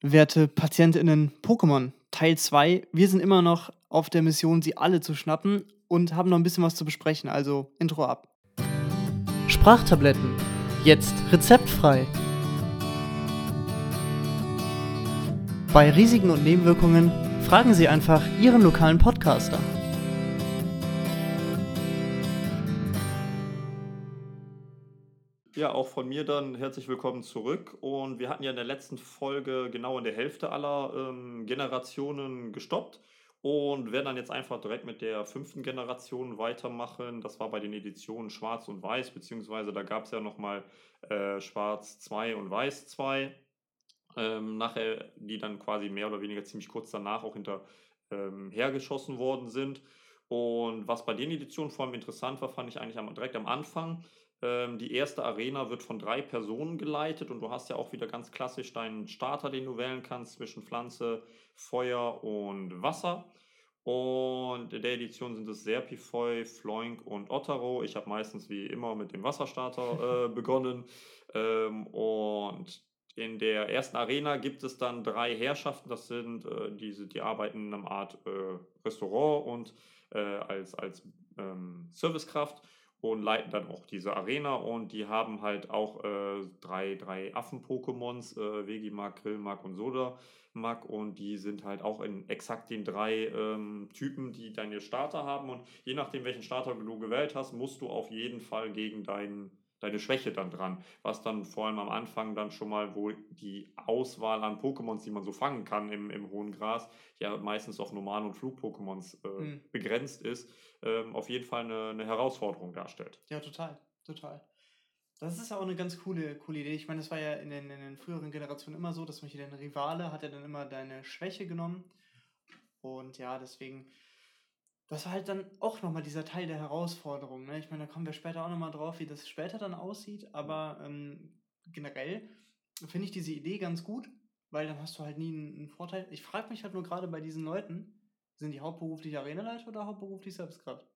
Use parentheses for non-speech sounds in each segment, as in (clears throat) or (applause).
werte PatientInnen Pokémon, Teil 2. Wir sind immer noch auf der Mission, sie alle zu schnappen und haben noch ein bisschen was zu besprechen, also Intro ab. Sprachtabletten. Jetzt rezeptfrei. Bei Risiken und Nebenwirkungen fragen Sie einfach Ihren lokalen Podcaster. Ja, auch von mir dann herzlich willkommen zurück. Und wir hatten ja in der letzten Folge genau in der Hälfte aller ähm, Generationen gestoppt und werden dann jetzt einfach direkt mit der fünften Generation weitermachen. Das war bei den Editionen Schwarz und Weiß, beziehungsweise da gab es ja nochmal äh, Schwarz 2 und Weiß 2. Ähm, nachher, die dann quasi mehr oder weniger ziemlich kurz danach auch hinter ähm, hergeschossen worden sind. Und was bei den Editionen vor allem interessant war, fand ich eigentlich am, direkt am Anfang, die erste Arena wird von drei Personen geleitet und du hast ja auch wieder ganz klassisch deinen Starter, den du wählen kannst zwischen Pflanze, Feuer und Wasser. Und in der Edition sind es Serpifoy, Floink und Ottero. Ich habe meistens wie immer mit dem Wasserstarter (laughs) äh, begonnen. Ähm, und in der ersten Arena gibt es dann drei Herrschaften. Das sind äh, diese, die arbeiten in einer Art äh, Restaurant und äh, als, als ähm, Servicekraft und leiten dann auch diese Arena und die haben halt auch äh, drei, drei Affen-Pokémons, äh, Vegimak, Grillmark und Sodamak und die sind halt auch in exakt den drei ähm, Typen, die deine Starter haben und je nachdem, welchen Starter du gewählt hast, musst du auf jeden Fall gegen deinen deine Schwäche dann dran, was dann vor allem am Anfang dann schon mal, wo die Auswahl an Pokémons, die man so fangen kann im, im hohen Gras, ja meistens auf Normal- und Flug-Pokémons äh, mhm. begrenzt ist, ähm, auf jeden Fall eine, eine Herausforderung darstellt. Ja, total, total. Das ist ja auch eine ganz coole, coole Idee. Ich meine, das war ja in den, in den früheren Generationen immer so, dass man hier dein Rivale hat ja dann immer deine Schwäche genommen. Und ja, deswegen das war halt dann auch nochmal dieser Teil der Herausforderung. Ne? Ich meine, da kommen wir später auch nochmal drauf, wie das später dann aussieht. Aber ähm, generell finde ich diese Idee ganz gut, weil dann hast du halt nie einen, einen Vorteil. Ich frage mich halt nur gerade bei diesen Leuten, sind die hauptberuflich Arenaleiter oder hauptberuflich Selbstkraft?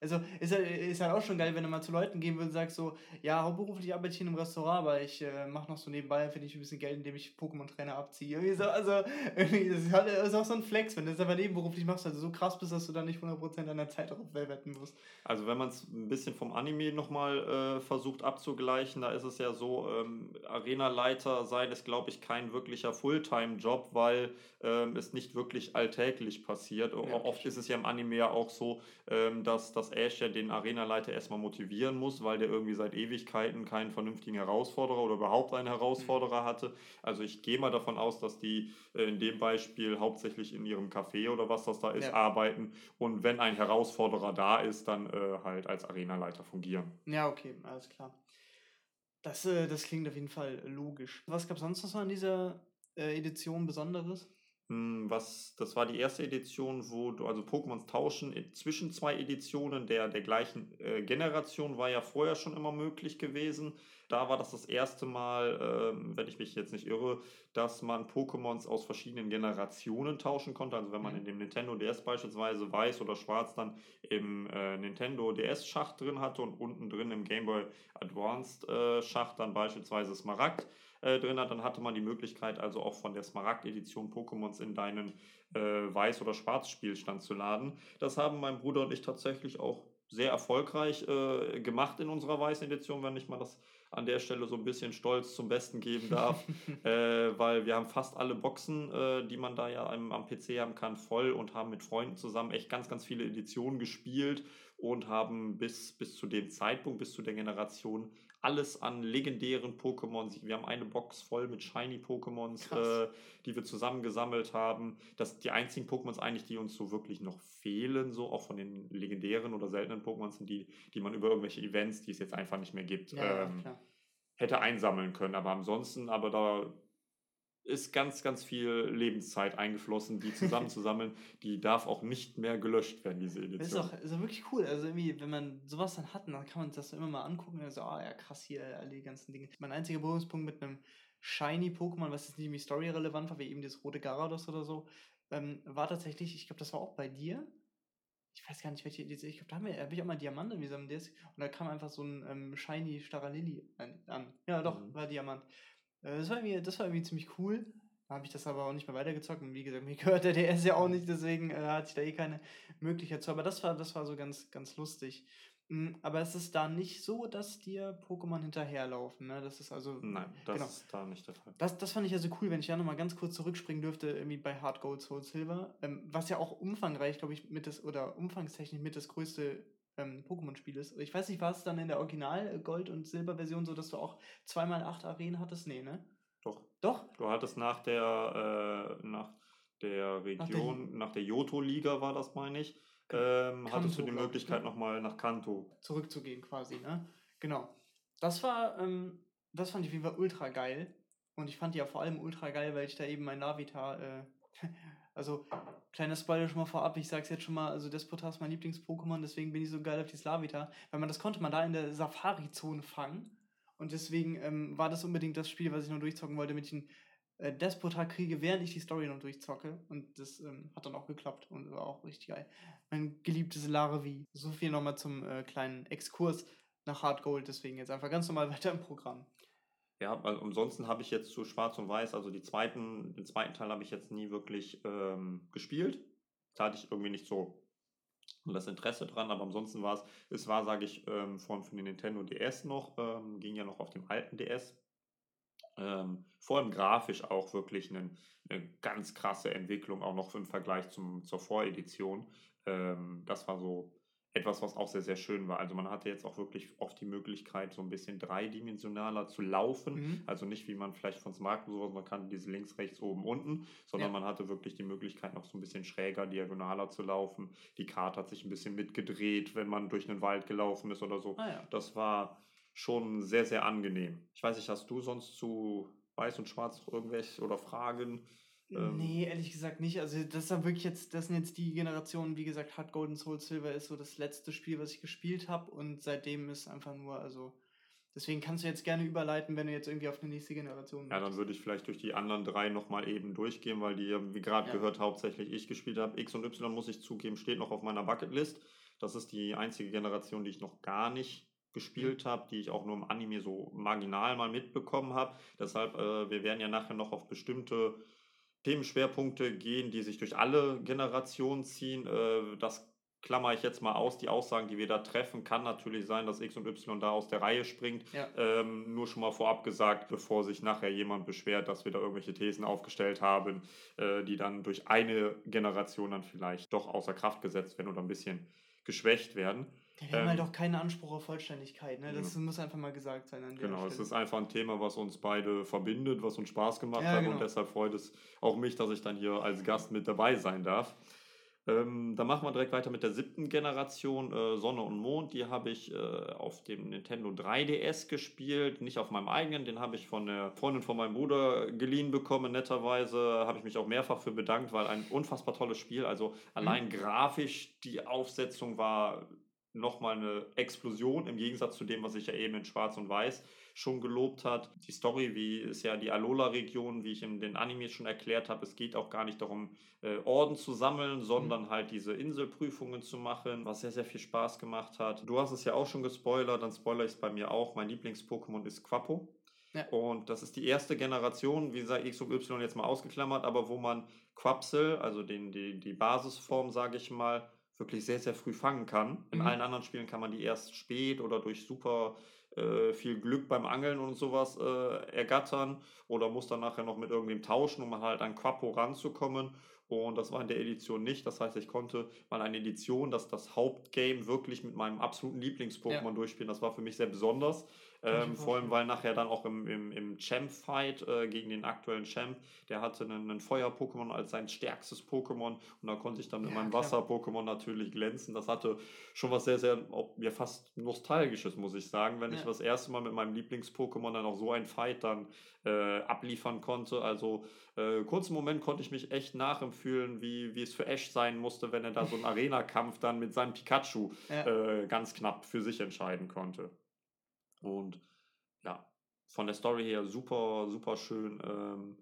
Also ist halt, ist halt auch schon geil, wenn du mal zu Leuten gehen würdest und sagst so, ja, hauptberuflich arbeite ich in einem Restaurant, aber ich äh, mache noch so nebenbei, finde ich ein bisschen Geld, indem ich Pokémon-Trainer abziehe. Irgendwie so, also irgendwie, das ist, halt, ist auch so ein Flex, wenn du das aber nebenberuflich machst, also so krass bist, dass du dann nicht 100% deiner Zeit darauf wetten musst. Also wenn man es ein bisschen vom Anime nochmal äh, versucht abzugleichen, da ist es ja so, ähm, Arena-Leiter sein ist, glaube ich, kein wirklicher Fulltime-Job, weil ähm, es nicht wirklich alltäglich passiert. Ja, Oft ist es ja im Anime ja auch so, ähm, dass das dass Ash ja den Arenaleiter erstmal motivieren muss, weil der irgendwie seit Ewigkeiten keinen vernünftigen Herausforderer oder überhaupt einen Herausforderer hatte. Also ich gehe mal davon aus, dass die äh, in dem Beispiel hauptsächlich in ihrem Café oder was das da ist, ja. arbeiten und wenn ein Herausforderer da ist, dann äh, halt als Arenaleiter fungieren. Ja, okay, alles klar. Das, äh, das klingt auf jeden Fall logisch. Was gab es sonst noch so an dieser äh, Edition Besonderes? Hm, was, das war die erste Edition, wo du also Pokémons tauschen zwischen zwei Editionen der, der gleichen äh, Generation war ja vorher schon immer möglich gewesen. Da war das das erste Mal, ähm, wenn ich mich jetzt nicht irre, dass man Pokémons aus verschiedenen Generationen tauschen konnte. Also wenn man mhm. in dem Nintendo DS beispielsweise weiß oder schwarz dann im äh, Nintendo DS Schacht drin hatte und unten drin im Game Boy Advanced äh, Schacht dann beispielsweise Smaragd äh, drin hat, dann hatte man die Möglichkeit, also auch von der Smaragd-Edition Pokémons in deinen äh, Weiß- oder Schwarz-Spielstand zu laden. Das haben mein Bruder und ich tatsächlich auch sehr erfolgreich äh, gemacht in unserer weißen Edition, wenn ich mal das an der Stelle so ein bisschen stolz zum Besten geben darf, (laughs) äh, weil wir haben fast alle Boxen, äh, die man da ja am, am PC haben kann, voll und haben mit Freunden zusammen echt ganz, ganz viele Editionen gespielt und haben bis, bis zu dem Zeitpunkt, bis zu der Generation alles an legendären Pokémons. Wir haben eine Box voll mit Shiny-Pokémons, äh, die wir zusammengesammelt haben. Das die einzigen Pokémons eigentlich, die uns so wirklich noch fehlen, so auch von den legendären oder seltenen Pokémon sind die, die man über irgendwelche Events, die es jetzt einfach nicht mehr gibt, ja, ähm, hätte einsammeln können. Aber ansonsten, aber da ist ganz, ganz viel Lebenszeit eingeflossen, die zusammenzusammeln. (laughs) die darf auch nicht mehr gelöscht werden, diese Edition. Das ist auch, ist auch wirklich cool. Also irgendwie, wenn man sowas dann hat, dann kann man das immer mal angucken und so, ah ja, krass, hier all die ganzen Dinge. Mein einziger Berührungspunkt mit einem Shiny Pokémon, was jetzt nicht irgendwie story-relevant war, wie eben das rote Garados oder so, ähm, war tatsächlich, ich glaube, das war auch bei dir. Ich weiß gar nicht, welche Edition. Ich glaube, da habe hab ich auch mal Diamant wie so ein DS. Und da kam einfach so ein ähm, Shiny Staralilli an. Ja, doch, mhm. war Diamant. Äh, das war, irgendwie, das war irgendwie ziemlich cool. Da habe ich das aber auch nicht mehr weitergezockt. Und wie gesagt, (laughs) mir gehört der DS ja auch nicht, deswegen äh, hatte ich da eh keine Möglichkeit zu. Aber das war, das war so ganz, ganz lustig. Mm, Aber es ist da nicht so, dass dir Pokémon hinterherlaufen. Ne? Das ist also. Nein, das genau. ist da nicht der Fall. Das, das fand ich also cool, wenn ich ja nochmal ganz kurz zurückspringen dürfte, irgendwie bei Hard Gold Soul Silver, ähm, was ja auch umfangreich, glaube ich, mit das, oder umfangstechnisch mit das größte ähm, Pokémon-Spiel ist. Ich weiß nicht, war es dann in der Original äh, und Silber-Version so, dass du auch zweimal acht Arenen hattest? Nee, ne? Doch. Doch? Du hattest nach der, äh, nach der Region, nach der Johto-Liga war das, meine ich, ähm, hattest du Kanto, die Möglichkeit ne? nochmal nach Kanto. zurückzugehen quasi, ne? Genau. Das war, ähm, das fand ich auf jeden Fall ultra geil. Und ich fand die ja vor allem ultra geil, weil ich da eben mein Navita, äh, (laughs) also kleiner Spoiler schon mal vorab, ich sag's jetzt schon mal, also Despotar ist mein Lieblings-Pokémon, deswegen bin ich so geil auf dieses Lavita, weil man das konnte man da in der Safari-Zone fangen. Und deswegen ähm, war das unbedingt das Spiel, was ich noch durchzocken wollte, damit ich einen äh, Despotar kriege, während ich die Story noch durchzocke. Und das ähm, hat dann auch geklappt und war auch richtig geil. Mein geliebtes Laravi. So viel nochmal zum äh, kleinen Exkurs nach Hard Gold, deswegen jetzt einfach ganz normal (laughs) weiter im Programm. Ja, weil ansonsten habe ich jetzt zu Schwarz und Weiß, also die zweiten, den zweiten Teil habe ich jetzt nie wirklich ähm, gespielt. Da hatte ich irgendwie nicht so das Interesse dran, aber ansonsten war es, es war, sage ich, ähm, von für den Nintendo DS noch, ähm, ging ja noch auf dem alten DS. Ähm, vor allem grafisch auch wirklich eine, eine ganz krasse Entwicklung, auch noch im Vergleich zum, zur Voredition. Ähm, das war so etwas, was auch sehr, sehr schön war. Also man hatte jetzt auch wirklich oft die Möglichkeit, so ein bisschen dreidimensionaler zu laufen. Mhm. Also nicht, wie man vielleicht von Smart sowas, man kann diese links, rechts, oben, unten, sondern Ja. man hatte wirklich die Möglichkeit, noch so ein bisschen schräger, diagonaler zu laufen. Die Karte hat sich ein bisschen mitgedreht, wenn man durch einen Wald gelaufen ist oder so. Ah ja. Das war schon sehr, sehr angenehm. Ich weiß nicht, hast du sonst zu Weiß und Schwarz noch irgendwelche oder Fragen? Ähm, nee, ehrlich gesagt nicht. Also das ist dann wirklich jetzt, das sind jetzt die Generationen, wie gesagt, Hard Golden Soul Silver ist so das letzte Spiel, was ich gespielt habe und seitdem ist einfach nur, also deswegen kannst du jetzt gerne überleiten, wenn du jetzt irgendwie auf eine nächste Generation Ja, dann würde ich vielleicht durch die anderen drei nochmal eben durchgehen, weil die, wie gerade Ja. gehört, hauptsächlich ich gespielt habe. X und Y, muss ich zugeben, steht noch auf meiner Bucketlist. Das ist die einzige Generation, die ich noch gar nicht gespielt Mhm. habe, die ich auch nur im Anime so marginal mal mitbekommen habe. Deshalb, äh, wir werden ja nachher noch auf bestimmte Themenschwerpunkte gehen, die sich durch alle Generationen ziehen. Äh, das klammer ich jetzt mal aus. Die Aussagen, die wir da treffen, kann natürlich sein, dass X und Y da aus der Reihe springt. Ja. Ähm, nur schon mal vorab gesagt, bevor sich nachher jemand beschwert, dass wir da irgendwelche Thesen aufgestellt haben, äh, die dann durch eine Generation dann vielleicht doch außer Kraft gesetzt werden oder ein bisschen geschwächt werden. Ja, wir haben ähm, halt auch keinen Anspruch auf Vollständigkeit, ne? Das Ja. muss einfach mal gesagt sein Genau, es Stelle. ist einfach ein Thema, was uns beide verbindet, was uns Spaß gemacht Ja, hat genau. und deshalb freut es auch mich, dass ich dann hier als Gast mit dabei sein darf. Ähm, dann machen wir direkt weiter mit der siebten Generation, äh, Sonne und Mond. Die habe ich äh, auf dem Nintendo 3DS gespielt, nicht auf meinem eigenen. Den habe ich von der Freundin von meinem Bruder geliehen bekommen. Netterweise habe ich mich auch mehrfach für bedankt, weil ein unfassbar tolles Spiel. Also allein grafisch, die Aufsetzung war nochmal eine Explosion im Gegensatz zu dem, was ich ja eben in Schwarz und Weiß schon gelobt hat. Die Story, wie ist ja die Alola-Region, wie ich in den Animes schon erklärt habe. Es geht auch gar nicht darum, äh, Orden zu sammeln, sondern halt diese Inselprüfungen zu machen, was sehr, sehr viel Spaß gemacht hat. Du hast es ja auch schon gespoilert, dann spoilere ich es bei mir auch. Mein Lieblings-Pokémon ist Quappo. Ja. Und das ist die erste Generation, wie gesagt, X und Y jetzt mal ausgeklammert, aber wo man Quapsel, also den, die, die Basisform, sage ich mal, wirklich sehr, sehr früh fangen kann. In Mhm. allen anderen Spielen kann man die erst spät oder durch super äh, viel Glück beim Angeln und sowas äh, ergattern oder muss dann nachher noch mit irgendwem tauschen, um halt an Quappo ranzukommen. Und das war in der Edition nicht. Das heißt, ich konnte mal eine Edition, dass das Hauptgame wirklich mit meinem absoluten Lieblings-Pokémon Ja. durchspielen. Das war für mich sehr besonders. Ich Ähm, vor allem, weil nachher dann auch im, im, im Champ-Fight äh, gegen den aktuellen Champ, der hatte einen, einen Feuer-Pokémon als sein stärkstes Pokémon und da konnte ich dann mit Ja, meinem klar. Wasser-Pokémon natürlich glänzen. Das hatte schon was sehr, sehr, auch mir fast Nostalgisches, muss ich sagen, wenn ich Ja. das erste Mal mit meinem Lieblings-Pokémon dann auch so einen Fight dann äh, abliefern konnte. Also äh, kurzen Moment konnte ich mich echt nachempfühlen, wie, wie es für Ash sein musste, wenn er da so einen (laughs) Arena-Kampf dann mit seinem Pikachu Ja. äh, ganz knapp für sich entscheiden konnte. Und ja, von der Story her super, super schön. Ähm,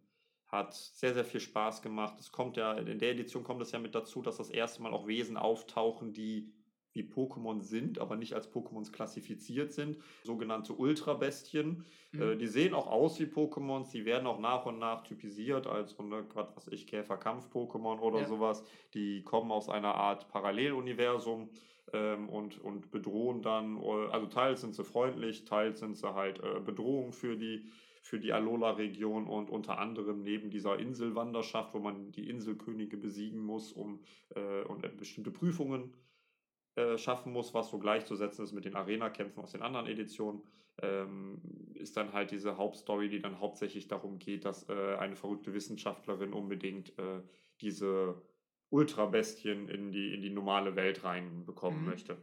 hat sehr, sehr viel Spaß gemacht. Es kommt ja, in der Edition kommt es ja mit dazu, dass das erste Mal auch Wesen auftauchen, die wie Pokémon sind, aber nicht als Pokémons klassifiziert sind, sogenannte Ultrabestien. Mhm. Äh, die sehen auch aus wie Pokémons, die werden auch nach und nach typisiert, als ne, was weiß ich, Käferkampf-Pokémon oder ja. sowas. Die kommen aus einer Art Paralleluniversum ähm, und, und bedrohen dann, äh, also teils sind sie freundlich, teils sind sie halt äh, Bedrohung für die für die Alola-Region und unter anderem neben dieser Inselwanderschaft, wo man die Inselkönige besiegen muss, um äh, und bestimmte Prüfungen äh, schaffen muss, was so gleichzusetzen ist mit den Arena-Kämpfen aus den anderen Editionen, ähm, ist dann halt diese Hauptstory, die dann hauptsächlich darum geht, dass äh, eine verrückte Wissenschaftlerin unbedingt äh, diese Ultrabestien in die, in die normale Welt reinbekommen mhm. möchte.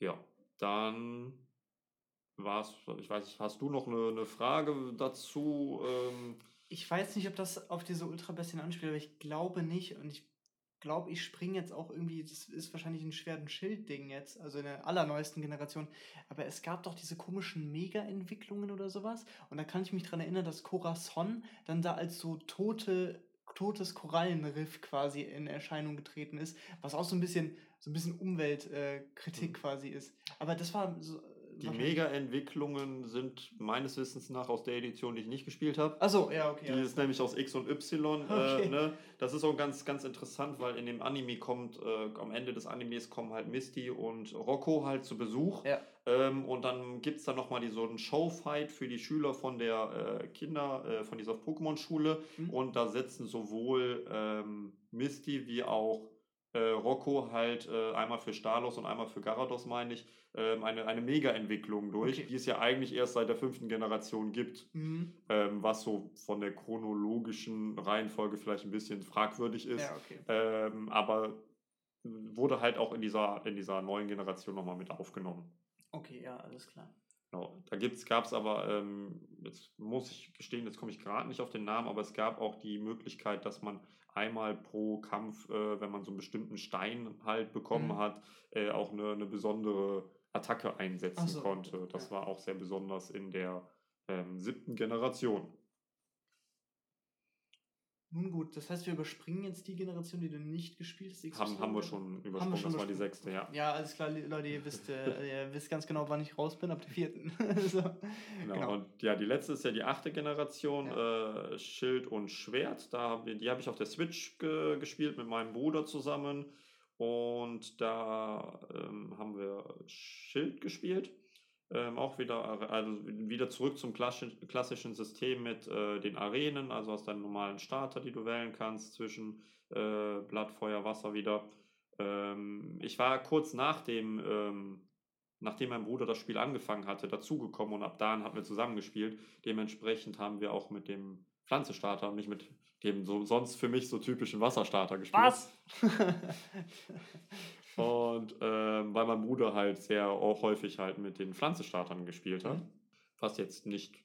Ja, dann war's, ich weiß nicht, hast du noch eine, eine Frage dazu? Ähm, ich weiß nicht, ob das auf diese Ultrabestien anspielt, aber ich glaube nicht und ich glaube, ich springe jetzt auch irgendwie, das ist wahrscheinlich ein schweren Schild-Ding jetzt, also in der allerneuesten Generation. Aber es gab doch diese komischen Mega-Entwicklungen oder sowas. Und da kann ich mich dran erinnern, dass Corazon dann da als so tote totes Korallenriff quasi in Erscheinung getreten ist, was auch so ein bisschen so ein bisschen Umweltkritik äh, mhm. quasi ist. Aber das war so, die Mega-Entwicklungen sind meines Wissens nach aus der Edition, die ich nicht gespielt habe. Achso, ja, okay. Die ist nämlich aus X und Y. Äh, (laughs) okay. Äh, ne? Das ist auch ganz, ganz interessant, weil in dem Anime kommt, äh, am Ende des Animes kommen halt Misty und Rocco halt zu Besuch. Ja. Ähm, und dann gibt es da nochmal so einen Showfight für die Schüler von der äh, Kinder, äh, von dieser Pokémon-Schule. Mhm. Und da sitzen sowohl ähm, Misty wie auch äh, Rocco halt äh, einmal für Stalos und einmal für Garados, meine ich, ähm, eine, eine Mega-Entwicklung durch, okay. die es ja eigentlich erst seit der fünften Generation gibt, mhm. ähm, was so von der chronologischen Reihenfolge vielleicht ein bisschen fragwürdig ist. Ja, okay. ähm, aber wurde halt auch in dieser, in dieser neuen Generation nochmal mit aufgenommen. Okay, ja, alles klar. Genau. Da gab es aber, ähm, jetzt muss ich gestehen, jetzt komme ich gerade nicht auf den Namen, aber es gab auch die Möglichkeit, dass man einmal pro Kampf, äh, wenn man so einen bestimmten Stein halt bekommen mhm. hat, äh, auch eine, eine besondere Attacke einsetzen so. konnte. Das ja. war auch sehr besonders in der ähm, siebten Generation. Nun gut, das heißt, wir überspringen jetzt die Generation, die du nicht gespielt hast. Haben, haben wir schon übersprungen, wir schon das war die sechste, ja. Ja, alles klar, Leute, ihr wisst, äh, (laughs) ihr wisst ganz genau, wann ich raus bin, ab der vierten. (laughs) so. genau. genau. Und ja, die letzte ist ja die achte Generation, ja. äh, Schild und Schwert. Da, die habe ich auf der Switch ge gespielt mit meinem Bruder zusammen. Und da ähm, haben wir Schild gespielt. Ähm, auch wieder, also wieder zurück zum klassischen System mit äh, den Arenen, also aus deinem normalen Starter, die du wählen kannst, zwischen äh, Blatt, Feuer, Wasser wieder. Ähm, ich war kurz nach dem, ähm, nachdem mein Bruder das Spiel angefangen hatte, dazugekommen und ab da haben wir zusammengespielt. Dementsprechend haben wir auch mit dem Pflanzestarter und nicht mit dem so, sonst für mich so typischen Wasserstarter gespielt. Was? (laughs) Und ähm, weil mein Bruder halt sehr auch häufig halt mit den Pflanzenstartern gespielt hat, mhm. was jetzt nicht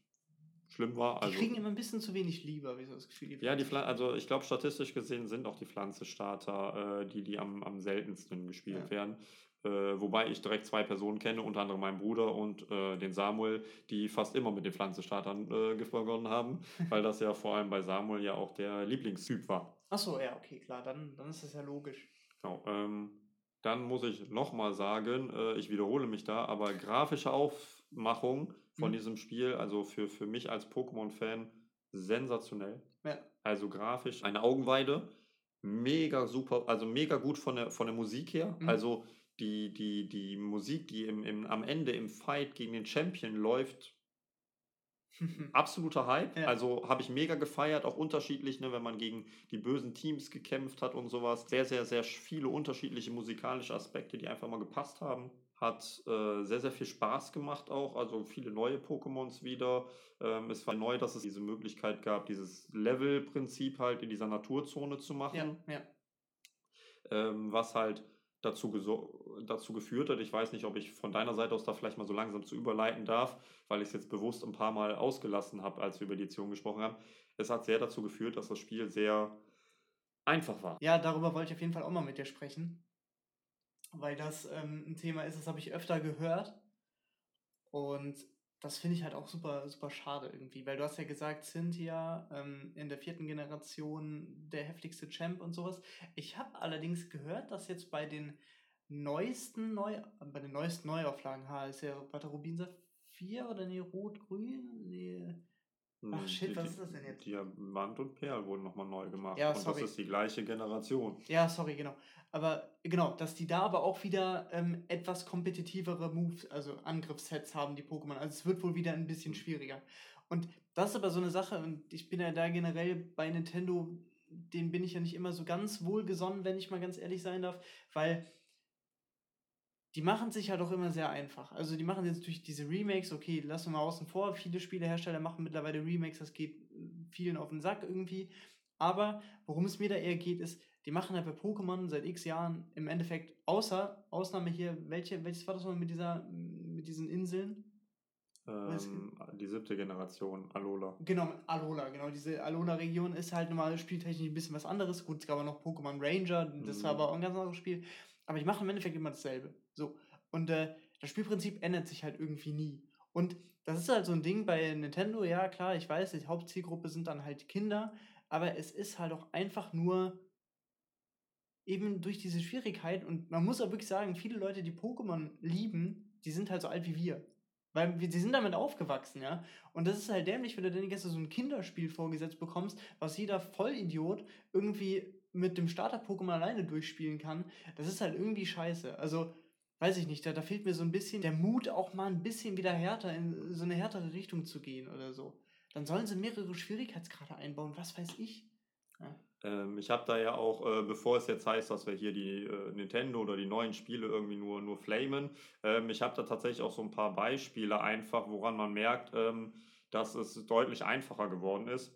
schlimm war. Also, die kriegen immer ein bisschen zu wenig Liebe, habe ich so das Gefühl. Die ja, die also ich glaube, statistisch gesehen sind auch die Pflanzenstarter äh, die, die am, am seltensten gespielt ja. werden. Äh, wobei ich direkt zwei Personen kenne, unter anderem meinen Bruder und äh, den Samuel, die fast immer mit den Pflanzenstartern äh, begonnen haben, (laughs) weil das ja vor allem bei Samuel ja auch der Lieblingstyp war. Achso, ja, okay, klar, dann, dann ist das ja logisch. Genau, ähm, dann muss ich nochmal sagen, äh, ich wiederhole mich da, aber grafische Aufmachung von mhm. diesem Spiel, also für, für mich als Pokémon-Fan, sensationell. Ja. Also grafisch eine Augenweide, mega super, also mega gut von der, von der Musik her. Mhm. Also die, die, die Musik, die im, im, am Ende im Fight gegen den Champion läuft, (laughs) Absoluter Hype. Ja. Also habe ich mega gefeiert, auch unterschiedlich, ne, wenn man gegen die bösen Teams gekämpft hat und sowas. Sehr, sehr, sehr viele unterschiedliche musikalische Aspekte, die einfach mal gepasst haben. Hat äh, sehr, sehr viel Spaß gemacht auch. Also viele neue Pokémons wieder. Ähm, es war neu, dass es diese Möglichkeit gab, dieses Level-Prinzip halt in dieser Naturzone zu machen. Ja, ja. Ähm, was halt dazu, dazu geführt hat. Ich weiß nicht, ob ich von deiner Seite aus da vielleicht mal so langsam zu überleiten darf, weil ich es jetzt bewusst ein paar Mal ausgelassen habe, als wir über die Edition gesprochen haben. Es hat sehr dazu geführt, dass das Spiel sehr einfach war. Ja, darüber wollte ich auf jeden Fall auch mal mit dir sprechen, weil das ähm, ein Thema ist, das habe ich öfter gehört. Und das finde ich halt auch super, super schade irgendwie, weil du hast ja gesagt, Cynthia ähm, in der vierten Generation der heftigste Champ und sowas. Ich habe allerdings gehört, dass jetzt bei den neuesten Neu bei den neuesten Neuauflagen ha, ist ja Rubin Saphir oder nee, Rot-Grün? Nee. Ach Hm, shit, die- was ist das denn jetzt? Diamant und Perl wurden nochmal neu gemacht. Ja, und sorry. das ist die gleiche Generation. Ja, sorry, genau. Aber genau, dass die da aber auch wieder ähm, etwas kompetitivere Moves, also Angriffssets haben, die Pokémon. Also es wird wohl wieder ein bisschen schwieriger. Und das ist aber so eine Sache, und ich bin ja da generell bei Nintendo, den bin ich ja nicht immer so ganz wohlgesonnen, wenn ich mal ganz ehrlich sein darf, weil die machen sich halt auch immer sehr einfach. Also die machen jetzt durch diese Remakes, okay, lassen wir mal außen vor, viele Spielehersteller machen mittlerweile Remakes, das geht äh, vielen auf den Sack irgendwie. Aber worum es mir da eher geht, ist, die machen halt bei Pokémon seit x Jahren im Endeffekt, außer, Ausnahme hier, welche, welches war das noch mit dieser, mit diesen Inseln? Ähm, die siebte Generation, Alola. Genau, Alola, genau. Diese Alola-Region ist halt normal spieltechnisch ein bisschen was anderes. Gut, es gab auch noch Pokémon Ranger, das war Mhm. aber auch ein ganz anderes Spiel. Aber die machen im Endeffekt immer dasselbe. So. Und äh, das Spielprinzip ändert sich halt irgendwie nie. Und das ist halt so ein Ding bei Nintendo, ja klar, ich weiß, die Hauptzielgruppe sind dann halt Kinder, aber es ist halt auch einfach nur eben durch diese Schwierigkeit und man muss auch wirklich sagen, viele Leute, die Pokémon lieben, die sind halt so alt wie wir. Weil die sind damit aufgewachsen, ja. Und das ist halt dämlich, wenn du ganze Zeit so ein Kinderspiel vorgesetzt bekommst, was jeder Vollidiot irgendwie mit dem Starter-Pokémon alleine durchspielen kann. Das ist halt irgendwie scheiße. Also, weiß ich nicht, da, da fehlt mir so ein bisschen der Mut, auch mal ein bisschen wieder härter in so eine härtere Richtung zu gehen oder so. Dann sollen sie mehrere Schwierigkeitsgrade einbauen, was weiß ich. Ähm, ich habe da ja auch, äh, bevor es jetzt heißt, dass wir hier die äh, Nintendo oder die neuen Spiele irgendwie nur, nur flamen, ähm, ich habe da tatsächlich auch so ein paar Beispiele einfach, woran man merkt, ähm, dass es deutlich einfacher geworden ist.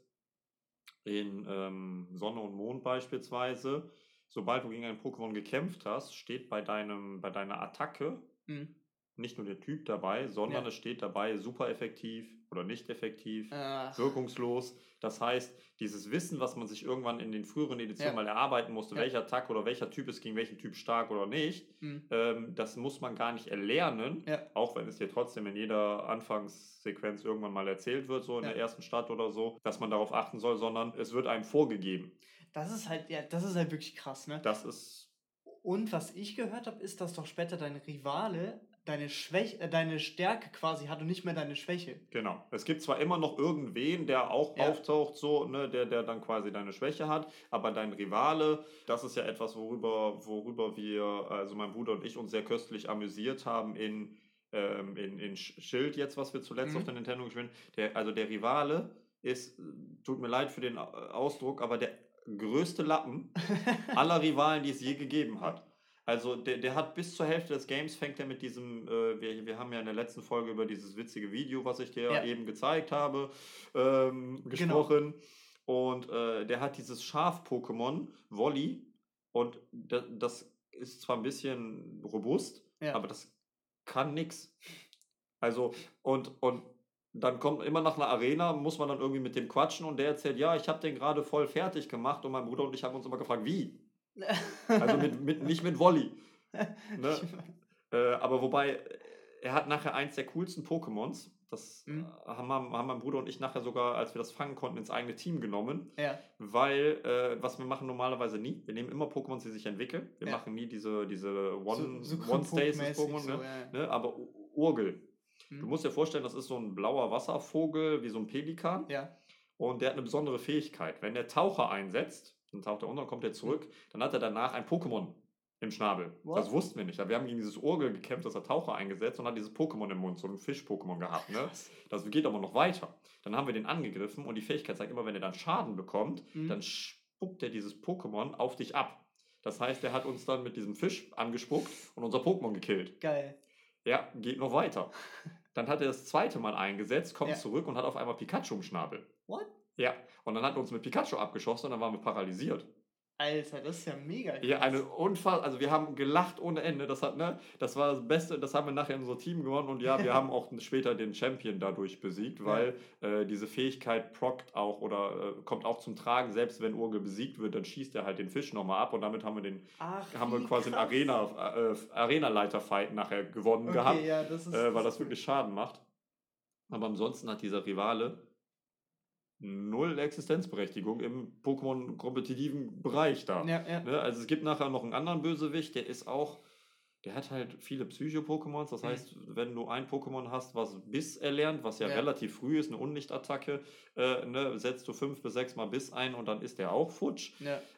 In ähm, Sonne und Mond beispielsweise, sobald du gegen ein Pokémon gekämpft hast, steht bei, deinem, bei deiner Attacke Mhm. nicht nur der Typ dabei, sondern Ja. es steht dabei super effektiv oder nicht effektiv Ach, wirkungslos. Das heißt, dieses Wissen, was man sich irgendwann in den früheren Editionen Ja. mal erarbeiten musste, Ja. welcher Tag oder welcher Typ ist gegen welchen Typ stark oder nicht, mhm. ähm, das muss man gar nicht erlernen, auch wenn es dir trotzdem in jeder Anfangssequenz irgendwann mal erzählt wird, so in der ersten Stadt oder so, dass man darauf achten soll, sondern es wird einem vorgegeben. Das ist halt, ja, das ist halt wirklich krass, ne? Das ist Und was ich gehört habe, ist, dass doch später dein Rivale deine Schwäche, äh, deine Stärke quasi hat und nicht mehr deine Schwäche. Genau. Es gibt zwar immer noch irgendwen, der auch Ja. auftaucht, so, ne, der, der dann quasi deine Schwäche hat, aber dein Rivale, das ist ja etwas, worüber, worüber wir, also mein Bruder und ich, uns sehr köstlich amüsiert haben in, ähm, in, in Sch- Schild jetzt, was wir zuletzt Mhm. auf der Nintendo gespielt haben. Der, also der Rivale ist, tut mir leid für den Ausdruck, aber der größte Lappen (laughs) aller Rivalen, die es je gegeben hat. Also der, der hat bis zur Hälfte des Games fängt er mit diesem, äh, wir, wir haben ja in der letzten Folge über dieses witzige Video, was ich dir Ja. eben gezeigt habe, ähm, gesprochen. Und äh, der hat dieses Schaf-Pokémon, Wolli, und das, das ist zwar ein bisschen robust, Ja. aber das kann nix. Also, und, und dann kommt immer nach einer Arena, muss man dann irgendwie mit dem quatschen und der erzählt, ja, ich habe den gerade voll fertig gemacht und mein Bruder und ich haben uns immer gefragt, wie? Also mit, mit, (laughs) nicht mit Wolli. (laughs) Ne? Äh, aber wobei, er hat nachher eins der coolsten Pokémons. Das Mhm. äh, haben, haben mein Bruder und ich nachher sogar, als wir das fangen konnten, ins eigene Team genommen. ja. Weil, äh, was wir machen normalerweise nie, wir nehmen immer Pokémons, die sich entwickeln. Wir Ja. machen nie diese, diese One- so, so One-Stasis-Pokémon. so, ne? ja. Ne? Aber U- Urgel. Du musst dir vorstellen, das ist so ein blauer Wasservogel, wie so ein Pelikan. Ja. Und der hat eine besondere Fähigkeit. Wenn der Taucher einsetzt, dann taucht er unter und kommt er zurück, dann hat er danach ein Pokémon im Schnabel. What? Das wussten wir nicht. Aber wir haben gegen dieses Urgel gekämpft, das hat Taucher eingesetzt und hat dieses Pokémon im Mund, so ein Fisch-Pokémon gehabt. Ne? Das geht aber noch weiter. Dann haben wir den angegriffen und die Fähigkeit sagt immer, wenn er dann Schaden bekommt, Mhm. dann spuckt er dieses Pokémon auf dich ab. Das heißt, er hat uns dann mit diesem Fisch angespuckt und unser Pokémon gekillt. Geil. Ja, geht noch weiter. (laughs) Dann hat er das zweite Mal eingesetzt, kommt Ja. zurück und hat auf einmal Pikachu im Schnabel. What? Ja, und dann hat er uns mit Pikachu abgeschossen und dann waren wir paralysiert. Alter, das ist ja mega Ja, krass. eine unfassbar, also wir haben gelacht ohne Ende. Das hat, ne, das war das Beste, das haben wir nachher in unser Team gewonnen und ja, wir (laughs) haben auch später den Champion dadurch besiegt, weil äh, diese Fähigkeit prockt auch oder äh, kommt auch zum Tragen, selbst wenn Urgel besiegt wird, dann schießt er halt den Fisch nochmal ab und damit haben wir den, Ach, haben wir quasi einen krass. Arena, äh, Arena-Leiter-Fight nachher gewonnen Okay, gehabt, ja, das ist. äh, weil das ist wirklich Schaden macht. Aber ansonsten hat dieser Rivale null Existenzberechtigung im Pokémon-kompetitiven Bereich da. Ja, ja. Ne? Also es gibt nachher noch einen anderen Bösewicht, der ist auch, der hat halt viele Psycho-Pokémons. Das Mhm. heißt, wenn du ein Pokémon hast, was Biss erlernt, was ja, Ja. relativ früh ist, eine Unlichtattacke, äh, ne, setzt du fünf bis sechs Mal Biss ein und dann ist der auch futsch.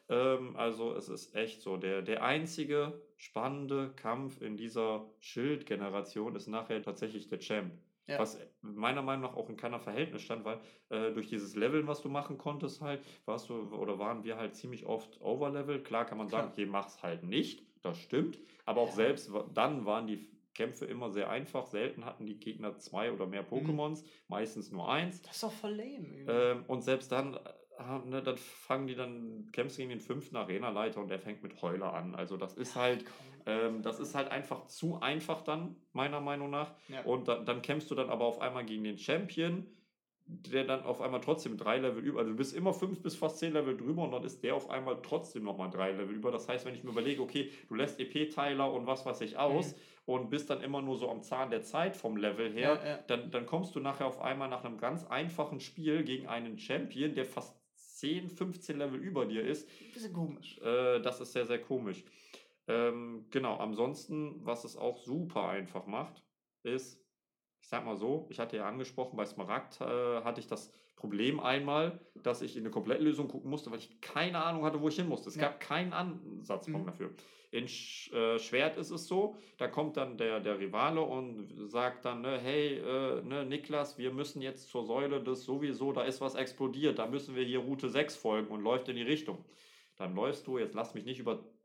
Ähm, also es ist echt so. Der, der einzige spannende Kampf in dieser Schild-Generation ist nachher tatsächlich der Champ. Ja. Was meiner Meinung nach auch in keiner Verhältnis stand, weil äh, durch dieses Leveln, was du machen konntest, halt, warst du oder waren wir halt ziemlich oft overleveled. Klar kann man sagen, Klar. okay, mach's halt nicht. Das stimmt. Aber auch Ja. selbst dann waren die Kämpfe immer sehr einfach. Selten hatten die Gegner zwei oder Mhm. mehr Pokémons, meistens nur eins. Das ist doch voll lame. Ähm, und selbst dann, äh, ne, dann fangen die dann, kämpfst gegen den fünften Arenaleiter und der fängt mit Heuler an. Also das ist halt, ähm, das ist halt einfach zu einfach dann, meiner Meinung nach. Ja. Und dann, dann kämpfst du dann aber auf einmal gegen den Champion, der dann auf einmal trotzdem drei Level über, also du bist immer fünf bis fast zehn Level drüber und dann ist der auf einmal trotzdem nochmal drei Level über. Das heißt, wenn ich mir überlege, okay, du lässt EP-Teiler und was weiß ich aus Mhm. und bist dann immer nur so am Zahn der Zeit vom Level her, Ja, ja. Dann, dann kommst du nachher auf einmal nach einem ganz einfachen Spiel gegen einen Champion, der fast 10, 15 Level über dir ist. Bisschen komisch. Äh, das ist sehr, sehr komisch. Ähm, genau, ansonsten, was es auch super einfach macht, ist, ich sag mal so, ich hatte ja angesprochen, bei Smaragd äh, hatte ich das Problem einmal, dass ich in eine Komplettlösung gucken musste, weil ich keine Ahnung hatte, wo ich hin musste. Es Ja. gab keinen Ansatzpunkt Mhm. dafür. In Sch äh, Schwert ist es so, da kommt dann der, der Rivale und sagt dann, ne, hey, äh, ne, Niklas, wir müssen jetzt zur Säule des sowieso, da ist was explodiert, da müssen wir hier Route 6 folgen und läuft in die Richtung. Dann läufst du, jetzt lass mich nicht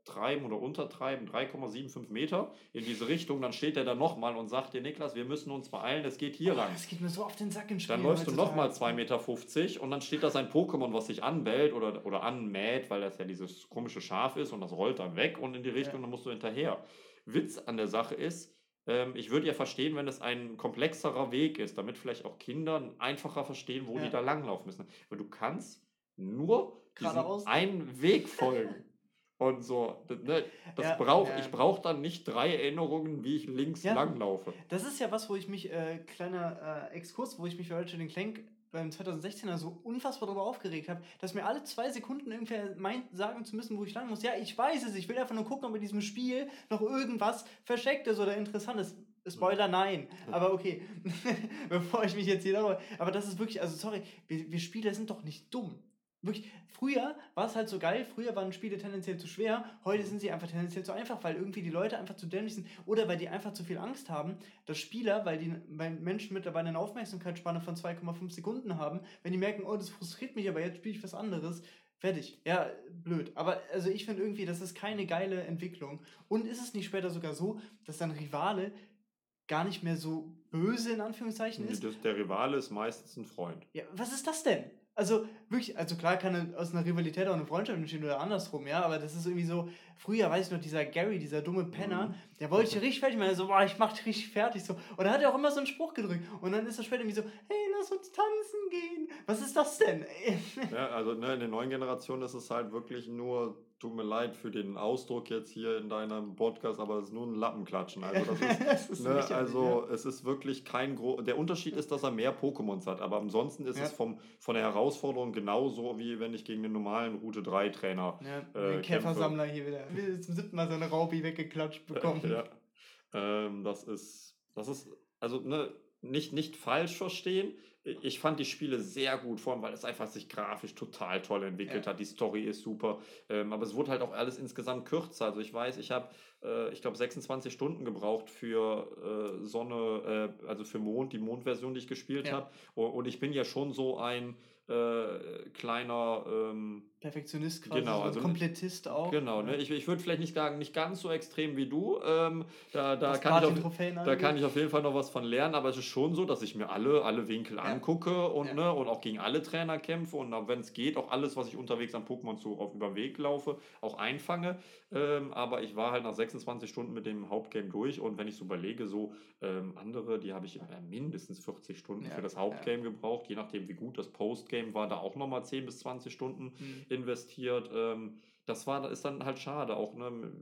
übertreiben oder untertreiben, 3,75 Meter in diese Richtung, dann steht er da nochmal und sagt dir, Niklas, wir müssen uns beeilen, es geht hier Oh, lang. Das geht mir so auf den Sack in Spielen. Dann läufst du nochmal 2,50 Meter und dann steht da sein Pokémon, was sich anbellt oder, oder anmäht, weil das ja dieses komische Schaf ist und das rollt dann weg und in die Richtung, Ja. dann musst du hinterher. Witz an der Sache ist, ähm, ich würde ja verstehen, wenn es ein komplexerer Weg ist, damit vielleicht auch Kinder einfacher verstehen, wo Ja. die da langlaufen müssen. Aber du kannst nur einen Weg folgen. Und so, das, ne, das Ja, brauch, ja. ich brauche dann nicht drei Erinnerungen, wie ich links Ja. langlaufe. Das ist ja was, wo ich mich, äh, kleiner äh, Exkurs, wo ich mich bei Ratchet Clank beim 2016er so unfassbar darüber aufgeregt habe, dass mir alle zwei Sekunden irgendwer meint, sagen zu müssen, wo ich lang muss. Ja, ich weiß es, ich will einfach nur gucken, ob in diesem Spiel noch irgendwas Verstecktes oder Interessantes. Spoiler, nein. Aber okay, (laughs) bevor ich mich jetzt hier darüber. Aber das ist wirklich, also sorry, wir, wir Spieler sind doch nicht dumm. Wirklich, früher war es halt so geil, früher waren Spiele tendenziell zu schwer, heute sind sie einfach tendenziell zu einfach, weil irgendwie die Leute einfach zu dämlich sind oder weil die einfach zu viel Angst haben, dass Spieler, weil die weil Menschen mittlerweile eine Aufmerksamkeitsspanne von 2,5 Sekunden haben, wenn die merken, oh, das frustriert mich, aber jetzt spiele ich was anderes, fertig. Ja, blöd. Aber also ich finde irgendwie, das ist keine geile Entwicklung. Und ist es nicht später sogar so, dass dann Rivale gar nicht mehr so böse in Anführungszeichen ist? Das, der Rivale ist meistens ein Freund. Ja, was ist das denn? Also wirklich, also klar kann aus einer Rivalität auch eine Freundschaft entstehen oder andersrum, ja, aber das ist irgendwie so, früher weiß ich noch, dieser Gary, dieser dumme Penner, Mhm. der wollte dich richtig fertig machen, so, boah, ich mach dich richtig fertig, so. Und dann hat er auch immer so einen Spruch gedrückt und dann ist er später irgendwie so, hey, lass uns tanzen gehen. Was ist das denn? Ja, also ne, in der neuen Generation ist es halt wirklich nur, tut mir leid für den Ausdruck jetzt hier in deinem Podcast, aber es ist nur ein Lappenklatschen. Also das (laughs) ist, ist ne, also es ist wirklich kein gro Der Unterschied ist, dass er mehr Pokémons hat, aber ansonsten ist Ja. es vom, von der Herausforderung genauso, wie wenn ich gegen den normalen Route 3 Trainer Ja, äh, den Käfersammler hier wieder. Zum siebten Mal seine Raupi weggeklatscht bekommen. (laughs) Ja. Ähm, das ist, das ist, also ne, nicht, nicht falsch verstehen. Ich fand die Spiele sehr gut, vor allem, weil es einfach sich grafisch total toll entwickelt Ja. hat. Die Story ist super. Ähm, aber es wurde halt auch alles insgesamt kürzer. Also ich weiß, ich habe, äh, ich glaube, 26 Stunden gebraucht für äh, Sonne, äh, also für Mond, die Mondversion, die ich gespielt Ja. habe. Und, und ich bin ja schon so ein äh, kleiner ähm, Perfektionist quasi, Genau, so also- Komplettist auch. Genau, ne? ich, ich würde vielleicht nicht sagen, nicht ganz so extrem wie du. Ähm, da da, Was kann ich, auf, da kann ich auf jeden Fall noch was von lernen, aber es ist schon so, dass ich mir alle, alle Winkel angucke und, Ja. ne, und auch gegen alle Trainer kämpfe und wenn es geht, auch alles, was ich unterwegs am Pokémon so auf über den Weg laufe, auch einfange. Ähm, aber ich war halt nach 26 Stunden mit dem Hauptgame durch und wenn ich so überlege, so ähm, andere, die habe ich äh, mindestens 40 Stunden Ja, für das ja. Hauptgame gebraucht, je nachdem wie gut das Postgame war, da auch nochmal 10 bis 20 Stunden Hm. Investiert. Ähm, das war, ist dann halt schade, auch ne,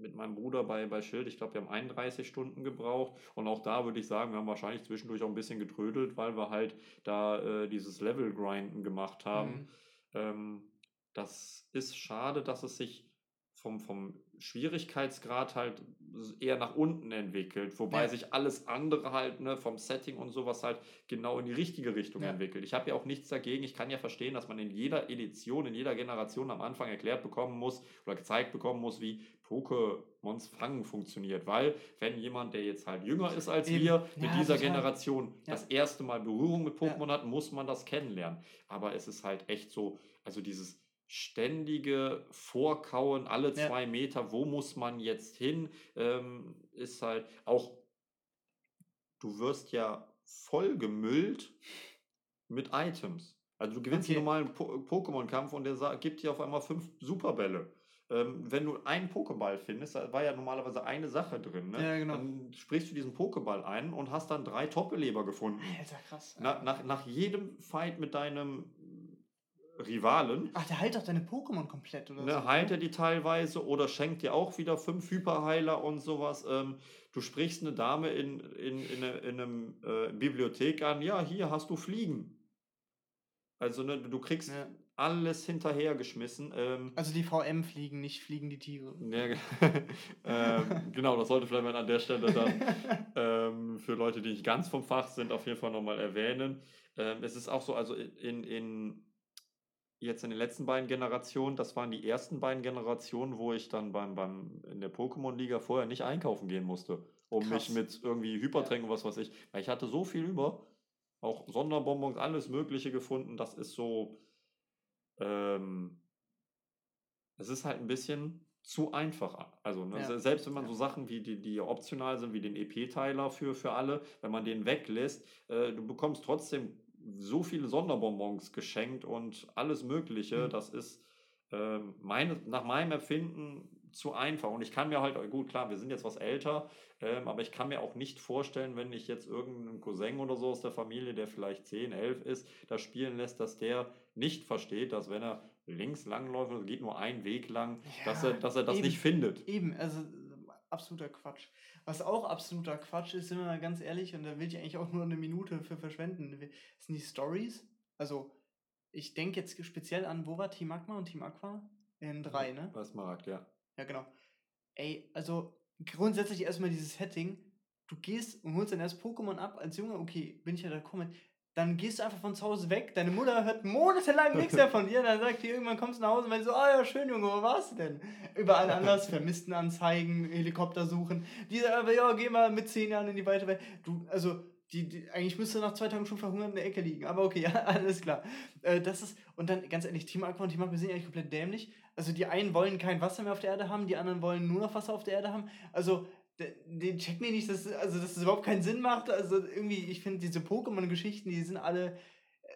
mit meinem Bruder bei, bei Schild. Ich glaube, wir haben 31 Stunden gebraucht. Und auch da würde ich sagen, wir haben wahrscheinlich zwischendurch auch ein bisschen getrödelt, weil wir halt da äh, dieses Level-Grinden gemacht haben. Mhm. Ähm, das ist schade, dass es sich vom, vom Schwierigkeitsgrad halt eher nach unten entwickelt, wobei Ja. sich alles andere halt ne, vom Setting und sowas halt genau in die richtige Richtung Ja. entwickelt. Ich habe ja auch nichts dagegen, ich kann ja verstehen, dass man in jeder Edition, in jeder Generation am Anfang erklärt bekommen muss oder gezeigt bekommen muss, wie Pokémons fangen funktioniert, weil wenn jemand, der jetzt halt jünger ist als Eben. wir, mit Ja, dieser total. Generation das erste Mal Berührung mit. Pokémon hat, muss man das kennenlernen. Aber es ist halt echt so, also dieses ständige Vorkauen alle Ja. zwei Meter, wo muss man jetzt hin, ähm, ist halt auch, du wirst ja vollgemüllt mit Items. Also du gewinnst Okay. einen normalen po Pokémon-Kampf und der gibt dir auf einmal fünf Superbälle. Ähm, wenn du einen Pokéball findest, da war ja normalerweise eine Sache drin, ne? Ja, genau. dann sprichst du diesen Pokéball ein und hast dann drei Doppelleber gefunden. Alter, krass. Na, nach, nach jedem Fight mit deinem Rivalen Ach, der heilt doch deine Pokémon komplett, oder so. ne, heilt er die teilweise oder schenkt dir auch wieder fünf Hyperheiler und sowas. Ähm, du sprichst eine Dame in, in, in, in einem äh, Bibliothek an, ja, hier hast du Fliegen. Also ne, du kriegst Ja. alles hinterhergeschmissen. Ähm, Also die VM fliegen, nicht fliegen die Tiere. ge- (laughs) ähm, genau, das sollte vielleicht mal an der Stelle dann (laughs) ähm, für Leute, die nicht ganz vom Fach sind, auf jeden Fall nochmal erwähnen. Ähm, es ist auch so, also in, in jetzt in den letzten beiden Generationen, das waren die ersten beiden Generationen, wo ich dann beim, beim in der Pokémon-Liga vorher nicht einkaufen gehen musste, um Krass. mich mit irgendwie Hypertränken, was weiß ich, weil ich hatte so viel über, auch Sonderbonbons, alles Mögliche gefunden, das ist so, ähm, es ist halt ein bisschen zu einfach. Also, ne, Ja. se- selbst wenn man so Sachen wie die, die optional sind, wie den EP-Teiler für, für alle, wenn man den weglässt, äh, du bekommst trotzdem so viele Sonderbonbons geschenkt und alles Mögliche. Mhm. Das ist ähm, meine, nach meinem Empfinden zu einfach. Und ich kann mir halt, gut, klar, wir sind jetzt was älter, ähm, aber ich kann mir auch nicht vorstellen, wenn ich jetzt irgendeinen Cousin oder so aus der Familie, der vielleicht 10, 11 ist, das spielen lässt, dass der nicht versteht, dass wenn er links langläuft, es geht nur ein Weg lang, dass, er, dass er das eben. nicht findet. Eben, also äh, absoluter Quatsch. Was auch absoluter Quatsch ist, sind wir mal ganz ehrlich, und da will ich eigentlich auch nur eine Minute für verschwenden, sind die Stories. Also, ich denke jetzt speziell an, wo war Team Magma und Team Aqua? In drei, ne? Was mag, ja. Ja, genau. Ey, also grundsätzlich erstmal dieses Setting. Du gehst und holst dann erst Pokémon ab als Junge, okay, bin ich ja da gekommen. Dann gehst du einfach von zu Hause weg. Deine Mutter hört monatelang nichts mehr von dir. Dann sagt die irgendwann kommst du nach Hause und meinst so, ah ja, schön, Junge, wo warst du denn? Überall anders, (laughs) Vermisstenanzeigen, Helikopter suchen. Die sagen aber, ja, geh mal mit zehn Jahren in die weite Welt. Du, also, die, die, eigentlich müsste nach zwei Tagen schon verhungert in der Ecke liegen. Aber okay, ja, (laughs) alles klar. Äh, das ist, und dann, ganz ehrlich, Team Aqua und Team Aqua sind eigentlich komplett dämlich. Also die einen wollen kein Wasser mehr auf der Erde haben, die anderen wollen nur noch Wasser auf der Erde haben. Also den checken die nicht, dass, also, dass das überhaupt keinen Sinn macht. Also irgendwie, ich finde diese Pokémon-Geschichten, die sind alle. äh,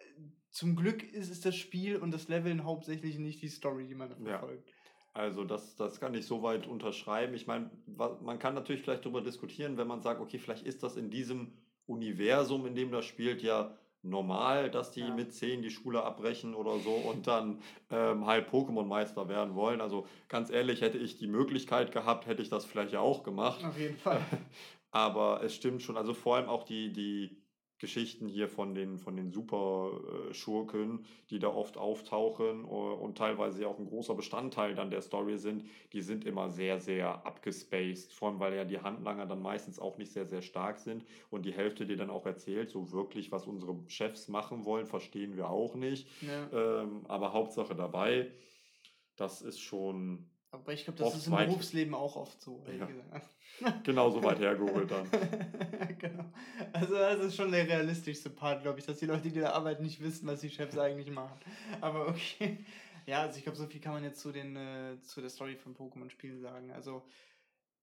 Zum Glück ist es das Spiel und das Leveln hauptsächlich nicht die Story, die man da Ja. verfolgt. Also das, das kann ich soweit unterschreiben. Ich meine, man kann natürlich vielleicht darüber diskutieren, wenn man sagt, okay, vielleicht ist das in diesem Universum, in dem das spielt, ja normal, dass die Ja. mit 10 die Schule abbrechen oder so und dann ähm, halt Pokémon-Meister werden wollen. Also ganz ehrlich, hätte ich die Möglichkeit gehabt, hätte ich das vielleicht ja auch gemacht. Auf jeden Fall. (laughs) Aber es stimmt schon, also vor allem auch die, die Geschichten hier von den, von den Super-Schurken, die da oft auftauchen äh, und teilweise ja auch ein großer Bestandteil dann der Story sind, die sind immer sehr, sehr abgespaced. Vor allem, weil ja die Handlanger dann meistens auch nicht sehr, sehr stark sind und die Hälfte dir dann auch erzählt, so wirklich, was unsere Chefs machen wollen, verstehen wir auch nicht. Ja. Ähm, aber Hauptsache dabei, das ist schon Aber ich glaube, das ist im weit- Berufsleben auch oft so. Ja. gesagt. (laughs) genauso weit hergeholt dann. (laughs) genau. Also das ist schon der realistischste Part, glaube ich, dass die Leute, die da arbeiten, nicht wissen, was die Chefs eigentlich machen. Aber okay. (laughs) Ja, also ich glaube, so viel kann man jetzt zu, den, äh, zu der Story von Pokémon-Spielen sagen. Also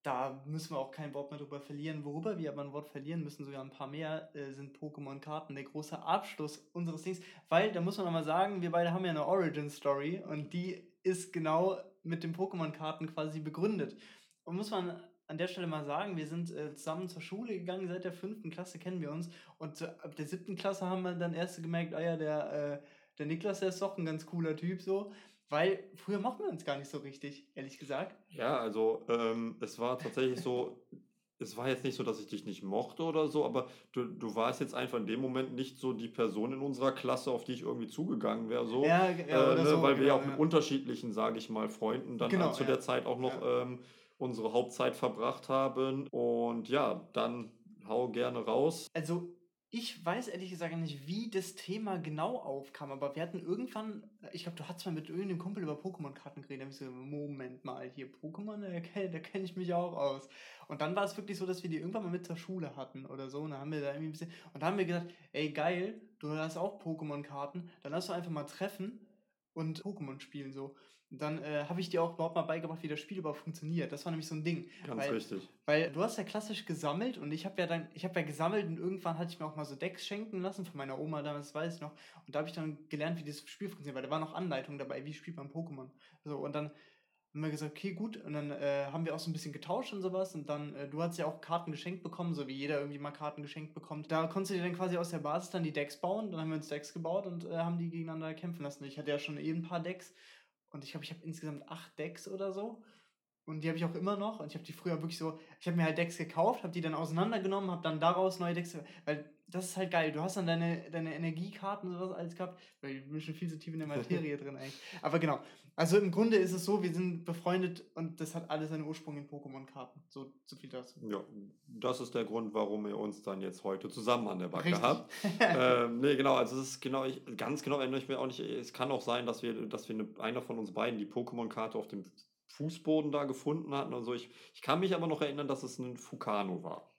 da müssen wir auch kein Wort mehr drüber verlieren. Worüber wir aber ein Wort verlieren müssen, sogar ein paar mehr, äh, sind Pokémon-Karten. Der große Abschluss unseres Dings. Weil, da muss man nochmal sagen, wir beide haben ja eine Origin-Story und die ist genau mit den Pokémon-Karten quasi begründet. Und muss man an der Stelle mal sagen, wir sind äh, zusammen zur Schule gegangen, seit der fünften Klasse kennen wir uns. Und äh, ab der siebten Klasse haben wir dann erst gemerkt, ah ja, der, äh, der Niklas, der ist doch ein ganz cooler Typ so. Weil früher mochten wir uns gar nicht so richtig, ehrlich gesagt. Ja, also ähm, es war tatsächlich so, es war jetzt nicht so, dass ich dich nicht mochte oder so, aber du, du warst jetzt einfach in dem Moment nicht so die Person in unserer Klasse, auf die ich irgendwie zugegangen wäre, so. Ja, ja äh, ne, so, weil wir ja auch mit unterschiedlichen, sage ich mal, Freunden dann genau, zu der Zeit auch noch ähm, unsere Hauptzeit verbracht haben. Und ja, dann hau gerne raus. Also ich weiß ehrlich gesagt nicht, wie das Thema genau aufkam, aber wir hatten irgendwann, ich glaube, du hattest mal mit irgendeinem Kumpel über Pokémon-Karten geredet. Da habe ich so, Moment mal, hier Pokémon, da kenne kenn ich mich auch aus. Und dann war es wirklich so, dass wir die irgendwann mal mit zur Schule hatten oder so. Und dann haben wir da irgendwie ein bisschen, und dann haben wir gesagt, ey geil, du hast auch Pokémon-Karten, dann lass du einfach mal treffen und Pokémon spielen so. Dann äh, habe ich dir auch überhaupt mal beigebracht, wie das Spiel überhaupt funktioniert. Das war nämlich so ein Ding. Ganz weil, richtig. Weil du hast ja klassisch gesammelt und ich habe ja dann, ich habe ja gesammelt und irgendwann hatte ich mir auch mal so Decks schenken lassen von meiner Oma damals, weiß ich noch. Und da habe ich dann gelernt, wie das Spiel funktioniert, weil da war noch Anleitung dabei, wie spielt man Pokémon. So, und dann haben wir gesagt, okay, gut. Und dann äh, haben wir auch so ein bisschen getauscht und sowas. Und dann, äh, du hast ja auch Karten geschenkt bekommen, so wie jeder irgendwie mal Karten geschenkt bekommt. Da konntest du dir dann quasi aus der Basis dann die Decks bauen. Dann haben wir uns Decks gebaut und äh, haben die gegeneinander kämpfen lassen. Ich hatte ja schon eben ein paar Decks und ich glaube, ich habe insgesamt acht Decks oder so. Und die habe ich auch immer noch. Und ich habe die früher wirklich so, ich habe mir halt Decks gekauft, habe die dann auseinandergenommen, habe dann daraus neue Decks, weil das ist halt geil. Du hast dann deine, deine Energiekarten und sowas alles gehabt. Weil ich bin schon viel zu tief in der Materie (laughs) drin eigentlich. Aber genau. Also im Grunde ist es so, wir sind befreundet und das hat alles seinen Ursprung in Pokémon-Karten. So, so viel dazu. Ja, das ist der Grund, warum ihr uns dann jetzt heute zusammen an der Backe Richtig. habt. (laughs) ähm, nee, genau, also es ist genau, ich, ganz genau erinnere ich mir auch nicht. Es kann auch sein, dass wir, dass wir eine, einer von uns beiden die Pokémon-Karte auf dem Fußboden da gefunden hatten und so. Ich, ich kann mich aber noch erinnern, dass es ein Fukano war.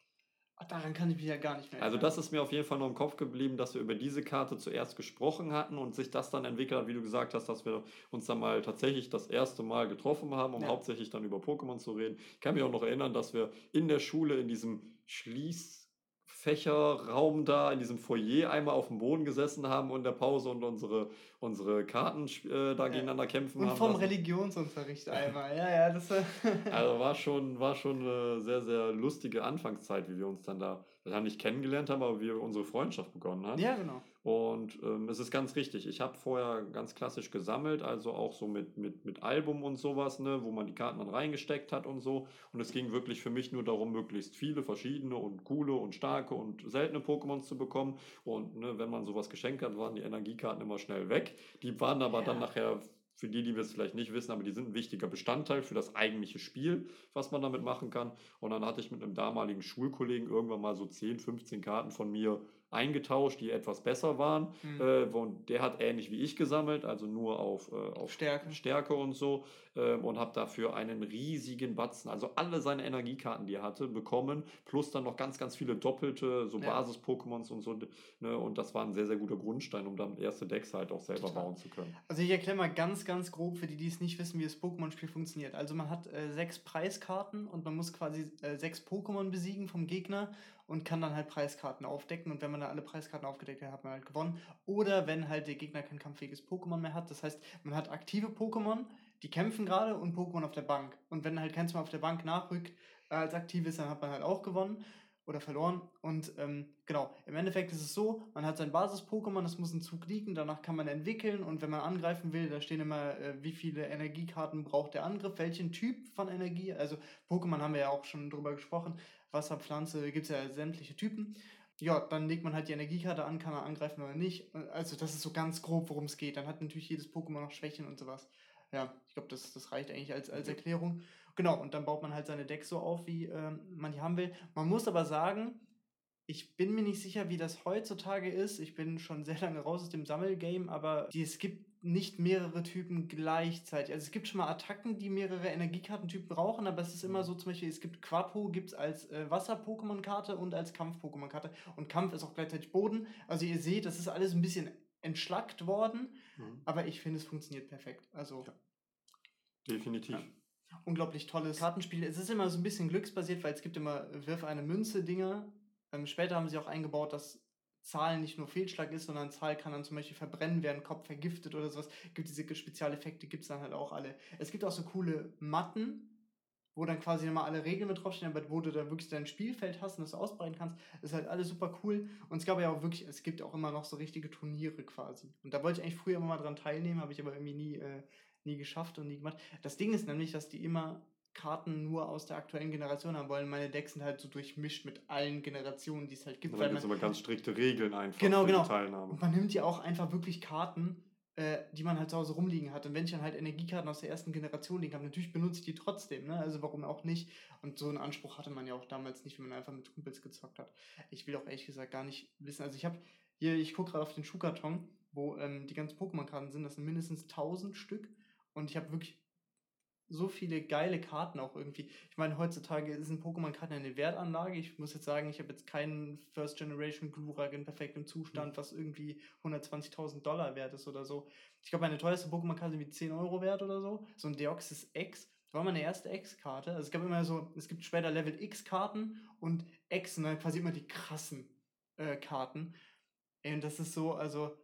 Ach, daran kann ich mich ja gar nicht mehr erinnern. Also das ist mir auf jeden Fall noch im Kopf geblieben, dass wir über diese Karte zuerst gesprochen hatten und sich das dann entwickelt hat, wie du gesagt hast, dass wir uns dann mal tatsächlich das erste Mal getroffen haben, um ja. hauptsächlich dann über Pokémon zu reden. Ich kann mich auch noch erinnern, dass wir in der Schule in diesem Schließ Fächerraum da in diesem Foyer einmal auf dem Boden gesessen haben und in der Pause und unsere, unsere Karten äh, da ja. gegeneinander kämpfen und haben. Und vom lassen. Religionsunterricht (laughs) einmal, ja, ja. Das, (laughs) also war schon, war schon eine sehr, sehr lustige Anfangszeit, wie wir uns dann da, wir haben nicht kennengelernt haben, aber wie unsere Freundschaft begonnen hat. Ja, genau. Und ähm, es ist ganz richtig. Ich habe vorher ganz klassisch gesammelt, also auch so mit, mit, mit Album und sowas, ne, wo man die Karten dann reingesteckt hat und so. Und es ging wirklich für mich nur darum, möglichst viele verschiedene und coole und starke und seltene Pokémons zu bekommen. Und ne, wenn man sowas geschenkt hat, waren die Energiekarten immer schnell weg. Die waren aber ja. dann nachher für die, die wir es vielleicht nicht wissen, aber die sind ein wichtiger Bestandteil für das eigentliche Spiel, was man damit machen kann. Und dann hatte ich mit einem damaligen Schulkollegen irgendwann mal so 10, 15 Karten von mir eingetauscht, die etwas besser waren. Mhm. Äh, und der hat ähnlich wie ich gesammelt, also nur auf, äh, auf Stärke. Stärke und so. Äh, und habe dafür einen riesigen Batzen, also alle seine Energiekarten, die er hatte, bekommen. Plus dann noch ganz, ganz viele doppelte, so ja. Basis-Pokémons und so. Ne? Und das war ein sehr, sehr guter Grundstein, um dann erste Decks halt auch selber Total. bauen zu können. Also ich erkläre mal ganz, ganz grob für die, die es nicht wissen, wie das Pokémon-Spiel funktioniert. Also man hat äh, sechs Preiskarten und man muss quasi äh, sechs Pokémon besiegen vom Gegner und kann dann halt Preiskarten aufdecken. Und wenn man da alle Preiskarten aufgedeckt hat, hat man halt gewonnen. Oder wenn halt der Gegner kein kampffähiges Pokémon mehr hat. Das heißt, man hat aktive Pokémon, die kämpfen gerade und Pokémon auf der Bank. Und wenn halt keins mehr auf der Bank nachrückt äh, als aktiv ist, dann hat man halt auch gewonnen oder verloren. Und ähm, genau, im Endeffekt ist es so, man hat sein Basis-Pokémon, das muss ein Zug liegen, danach kann man entwickeln und wenn man angreifen will, da stehen immer, äh, wie viele Energiekarten braucht der Angriff, welchen Typ von Energie, also Pokémon haben wir ja auch schon drüber gesprochen, Wasserpflanze, gibt es ja sämtliche Typen. Ja, dann legt man halt die Energiekarte an, kann er angreifen oder nicht. Also das ist so ganz grob, worum es geht. Dann hat natürlich jedes Pokémon noch Schwächen und sowas. Ja, ich glaube, das, das reicht eigentlich als, als Erklärung. Genau, und dann baut man halt seine Decks so auf, wie ähm, man die haben will. Man muss aber sagen, ich bin mir nicht sicher, wie das heutzutage ist. Ich bin schon sehr lange raus aus dem Sammelgame, aber es gibt nicht mehrere Typen gleichzeitig. Also es gibt schon mal Attacken, die mehrere Energiekartentypen brauchen, aber es ist immer mhm. so, zum Beispiel, es gibt Quapo, gibt es als äh, Wasser-Pokémon-Karte und als Kampf-Pokémon-Karte. Und Kampf ist auch gleichzeitig Boden. Also ihr seht, das ist alles ein bisschen entschlackt worden, mhm. aber ich finde, es funktioniert perfekt. Also. Ja. Definitiv. Ja. Unglaublich tolles Kartenspiel. Es ist immer so ein bisschen glücksbasiert, weil es gibt immer Wirf eine Münze Dinge. Ähm, später haben sie auch eingebaut, dass Zahlen nicht nur Fehlschlag ist, sondern Zahl kann dann zum Beispiel verbrennen werden, Kopf vergiftet oder sowas. Gibt diese Spezialeffekte, gibt es dann halt auch alle. Es gibt auch so coole Matten, wo dann quasi nochmal alle Regeln mit draufstehen, aber wo du dann wirklich dein Spielfeld hast und das ausbreiten kannst. Das ist halt alles super cool. Und es gab ja auch wirklich, es gibt auch immer noch so richtige Turniere quasi. Und da wollte ich eigentlich früher immer mal dran teilnehmen, habe ich aber irgendwie nie, äh, nie geschafft und nie gemacht. Das Ding ist nämlich, dass die immer Karten nur aus der aktuellen Generation haben wollen. Meine Decks sind halt so durchmischt mit allen Generationen, die es halt gibt. Da gibt es aber ganz strikte Regeln einfach genau, für genau. die Teilnahme. Und man nimmt ja auch einfach wirklich Karten, äh, die man halt zu Hause rumliegen hat. Und wenn ich dann halt Energiekarten aus der ersten Generation liegen habe, natürlich benutze ich die trotzdem, ne? Also warum auch nicht? Und so einen Anspruch hatte man ja auch damals nicht, wenn man einfach mit Kumpels gezockt hat. Ich will auch ehrlich gesagt gar nicht wissen. Also ich habe hier, ich gucke gerade auf den Schuhkarton, wo ähm, die ganzen Pokémon-Karten sind. Das sind mindestens 1000 Stück. Und ich habe wirklich so viele geile Karten auch irgendwie. Ich meine, heutzutage sind Pokémon-Karten eine Wertanlage. Ich muss jetzt sagen, ich habe jetzt keinen First Generation Glurak in perfektem Zustand, was irgendwie 120.000 Dollar wert ist oder so. Ich glaube, meine teuerste Pokémon-Karte wie 10 Euro wert oder so. So ein Deoxys X. War meine erste X-Karte. Also es gab immer so, es gibt später Level X-Karten und X sind dann quasi immer die krassen äh, Karten. Ey, und das ist so, also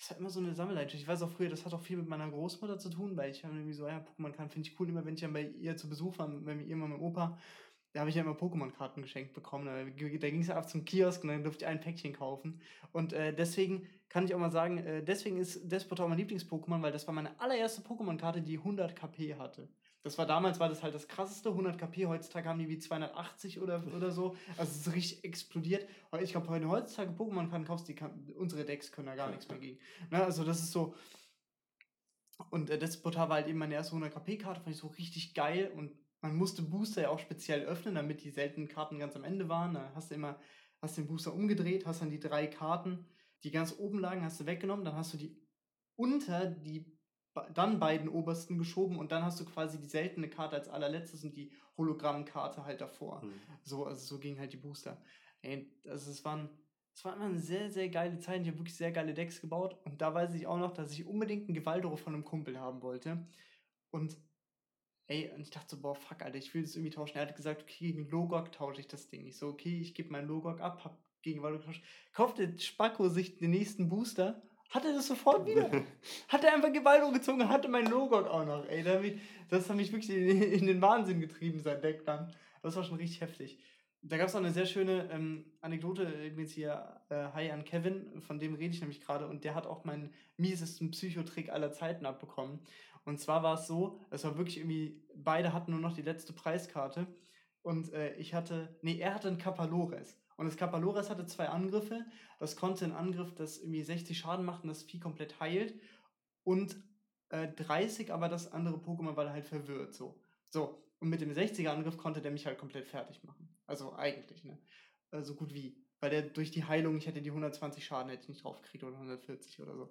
das war immer so eine Sammelleidenschaft. Ich weiß auch früher, das hat auch viel mit meiner Großmutter zu tun, weil ich irgendwie so, ja, Pokémon kann finde ich cool, immer wenn ich dann bei ihr zu Besuch war, bei mir immer mit Opa, da habe ich ja immer Pokémon-Karten geschenkt bekommen. Da, da ging es ja ab zum Kiosk und dann durfte ich ein Päckchen kaufen. Und äh, deswegen kann ich auch mal sagen, äh, deswegen ist Despot auch mein Lieblings-Pokémon, weil das war meine allererste Pokémon-Karte, die 100 KP hatte. Das war damals, war das halt das krasseste, 100 KP, heutzutage haben die wie 280 oder, oder so. Also es ist richtig explodiert. Ich glaube, heute heutzutage Pokémon-Karten kaufst, die kann, unsere Decks können da gar nichts mehr gegen. Na, also das ist so. Und äh, Despota war halt eben meine erste 100 KP-Karte, fand ich so richtig geil. Und man musste Booster ja auch speziell öffnen, damit die seltenen Karten ganz am Ende waren. Da hast du immer, hast den Booster umgedreht, hast dann die drei Karten, die ganz oben lagen, hast du weggenommen, dann hast du die unter die dann beiden obersten geschoben und dann hast du quasi die seltene Karte als allerletztes und die Hologrammkarte halt davor. Mhm. So, also so ging halt die Booster. Ey, also es waren, es waren immer eine sehr, sehr geile Zeit. Ich habe wirklich sehr geile Decks gebaut und da weiß ich auch noch, dass ich unbedingt einen Gewaldoro von einem Kumpel haben wollte. Und ey, und ich dachte so, boah, fuck, Alter, ich will das irgendwie tauschen. Er hat gesagt, okay, gegen Logok tausche ich das Ding. Ich so, okay, ich gebe meinen Logok ab, hab gegen Gewaldoro getauscht. Kaufte Spacko sich den nächsten Booster hat er das sofort wieder. hat er einfach Gewalt gezogen und hatte mein Logok auch noch. Ey, das hat mich wirklich in, den Wahnsinn getrieben, sein Deck dann. Das war schon richtig heftig. Da gab es auch eine sehr schöne ähm, Anekdote, jetzt hier äh, Hi an Kevin, von dem rede ich nämlich gerade, und der hat auch meinen miesesten Psychotrick aller Zeiten abbekommen. Und zwar war es so, es war wirklich irgendwie, beide hatten nur noch die letzte Preiskarte und äh, ich hatte, nee, er hatte einen Kapalores. Und das Kapalores hatte zwei Angriffe. Das konnte einen Angriff, das irgendwie 60 Schaden macht und das Vieh komplett heilt. Und äh, 30, aber das andere Pokémon war halt verwirrt. So. so. Und mit dem 60er Angriff konnte der mich halt komplett fertig machen. Also eigentlich, ne? Äh, so gut wie. Weil der durch die Heilung, ich hätte die 120 Schaden, hätte ich nicht drauf gekriegt oder 140 oder so.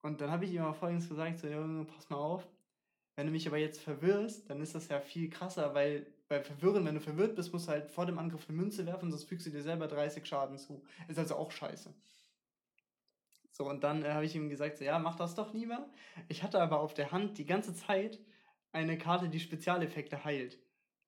Und dann habe ich ihm mal folgendes gesagt: so, Junge, pass mal auf. Wenn du mich aber jetzt verwirrst, dann ist das ja viel krasser, weil bei Verwirren, wenn du verwirrt bist, musst du halt vor dem Angriff eine Münze werfen, sonst fügst du dir selber 30 Schaden zu. Ist also auch scheiße. So, und dann äh, habe ich ihm gesagt, so, ja, mach das doch lieber. Ich hatte aber auf der Hand die ganze Zeit eine Karte, die Spezialeffekte heilt.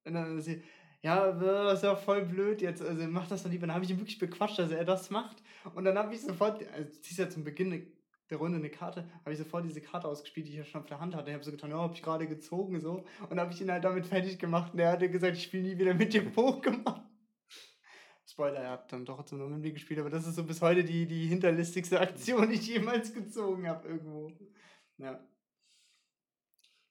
Und dann sie, ja, das ist ja voll blöd jetzt, also mach das doch lieber. Dann habe ich ihn wirklich bequatscht, dass er das macht. Und dann habe ich sofort, also ziehst ja zum Beginn der Runde eine Karte, habe ich sofort diese Karte ausgespielt, die ich ja schon auf der Hand hatte. Ich habe so getan, ja, habe ich gerade gezogen so. Und habe ich ihn halt damit fertig gemacht. Und er hatte gesagt, ich spiele nie wieder mit dem Pokémon. (laughs) Spoiler, er hat dann doch zum mir gespielt, aber das ist so bis heute die, die hinterlistigste Aktion, die ich jemals gezogen habe irgendwo. Ja.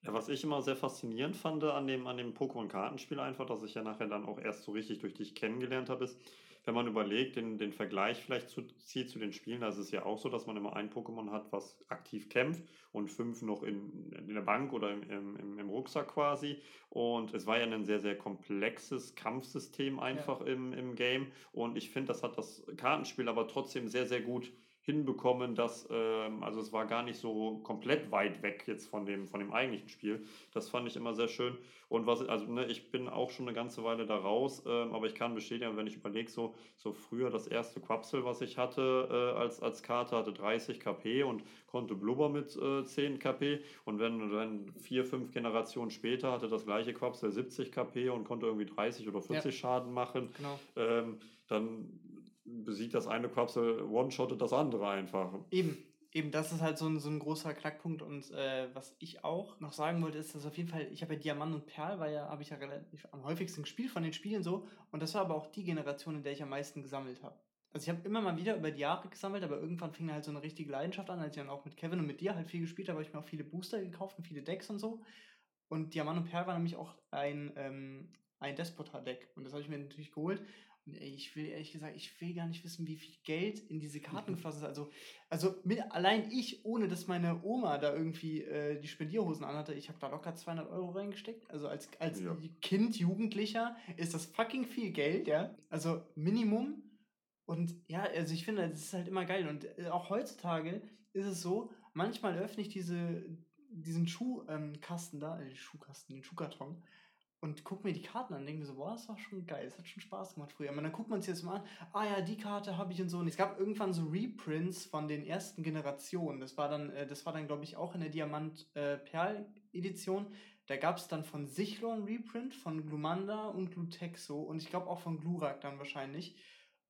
Ja, was ich immer sehr faszinierend fand an dem, an dem Pokémon-Kartenspiel einfach, dass ich ja nachher dann auch erst so richtig durch dich kennengelernt habe, ist, wenn man überlegt, den, den Vergleich vielleicht zu, zieht zu den Spielen, da ist es ja auch so, dass man immer ein Pokémon hat, was aktiv kämpft und fünf noch in, in der Bank oder im, im, im Rucksack quasi. Und es war ja ein sehr, sehr komplexes Kampfsystem einfach ja. im, im Game. Und ich finde, das hat das Kartenspiel aber trotzdem sehr, sehr gut hinbekommen, dass, ähm, also es war gar nicht so komplett weit weg jetzt von dem, von dem eigentlichen Spiel. Das fand ich immer sehr schön. Und was, also ne, ich bin auch schon eine ganze Weile da raus, ähm, aber ich kann bestätigen, wenn ich überlege, so, so früher das erste Quapsel, was ich hatte äh, als, als Karte, hatte 30 KP und konnte Blubber mit äh, 10 KP. Und wenn dann vier, fünf Generationen später hatte das gleiche Quapsel 70 KP und konnte irgendwie 30 oder 40 ja. Schaden machen, genau. ähm, dann besiegt das eine Quapsel, one-shottet das andere einfach. Eben, eben, das ist halt so ein, so ein großer Knackpunkt. Und äh, was ich auch noch sagen wollte, ist, dass auf jeden Fall, ich habe ja Diamant und Perl, weil ja, habe ich ja relativ am häufigsten gespielt von den Spielen so. Und das war aber auch die Generation, in der ich am meisten gesammelt habe. Also ich habe immer mal wieder über die Jahre gesammelt, aber irgendwann fing halt so eine richtige Leidenschaft an, als ich dann auch mit Kevin und mit dir halt viel gespielt habe, habe ich mir auch viele Booster gekauft und viele Decks und so. Und Diamant und Perl war nämlich auch ein, ähm, ein Despota-Deck. Und das habe ich mir natürlich geholt. Ey, ich will ehrlich gesagt, ich will gar nicht wissen, wie viel Geld in diese Karten geflossen ist. Also, also mit, allein ich, ohne dass meine Oma da irgendwie äh, die Spendierhosen anhatte, ich habe da locker 200 Euro reingesteckt. Also als, als Ja. Kind, Jugendlicher ist das fucking viel Geld, ja. Also Minimum. Und ja, also ich finde, das ist halt immer geil. Und äh, auch heutzutage ist es so, manchmal öffne ich diese, diesen Schuhkasten da, äh, Schuhkasten, den Schuhkarton und gucke mir die Karten an und denke mir so, boah, das war schon geil, das hat schon Spaß gemacht früher. Aber dann guckt man sich das mal an, ah ja, die Karte habe ich und so. Und es gab irgendwann so Reprints von den ersten Generationen. Das war dann, äh, das war dann, glaube ich, auch in der Diamant-Perl-Edition. Da gab es dann von Sichlor ein Reprint, von Glumanda und Glutexo und ich glaube auch von Glurak dann wahrscheinlich.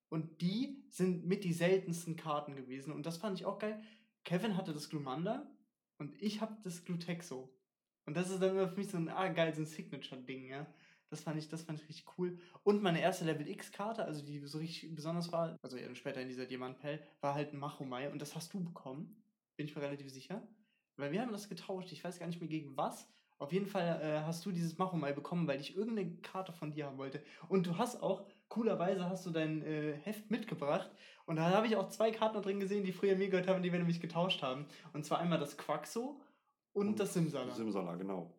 Und die sind mit die seltensten Karten gewesen. Und das fand ich auch geil. Kevin hatte das Glumanda und ich habe das Glutexo. Und das ist dann immer für mich so ein, ah, geil, so ein Signature-Ding, ja. Das fand ich, das fand ich richtig cool. Und meine erste Level X-Karte, also die so richtig besonders war, also später in dieser Diamant Pell, war halt ein Machomai und das hast du bekommen. Bin ich mir relativ sicher. Weil wir haben das getauscht, ich weiß gar nicht mehr gegen was. Auf jeden Fall äh, hast du dieses Machomai bekommen, weil ich irgendeine Karte von dir haben wollte. Und du hast auch, coolerweise hast du dein äh, Heft mitgebracht. Und da habe ich auch zwei Karten drin gesehen, die früher mir gehört haben, die wir nämlich getauscht haben. Und zwar einmal das Quaxo und, Und das Simsala. Simsala, genau.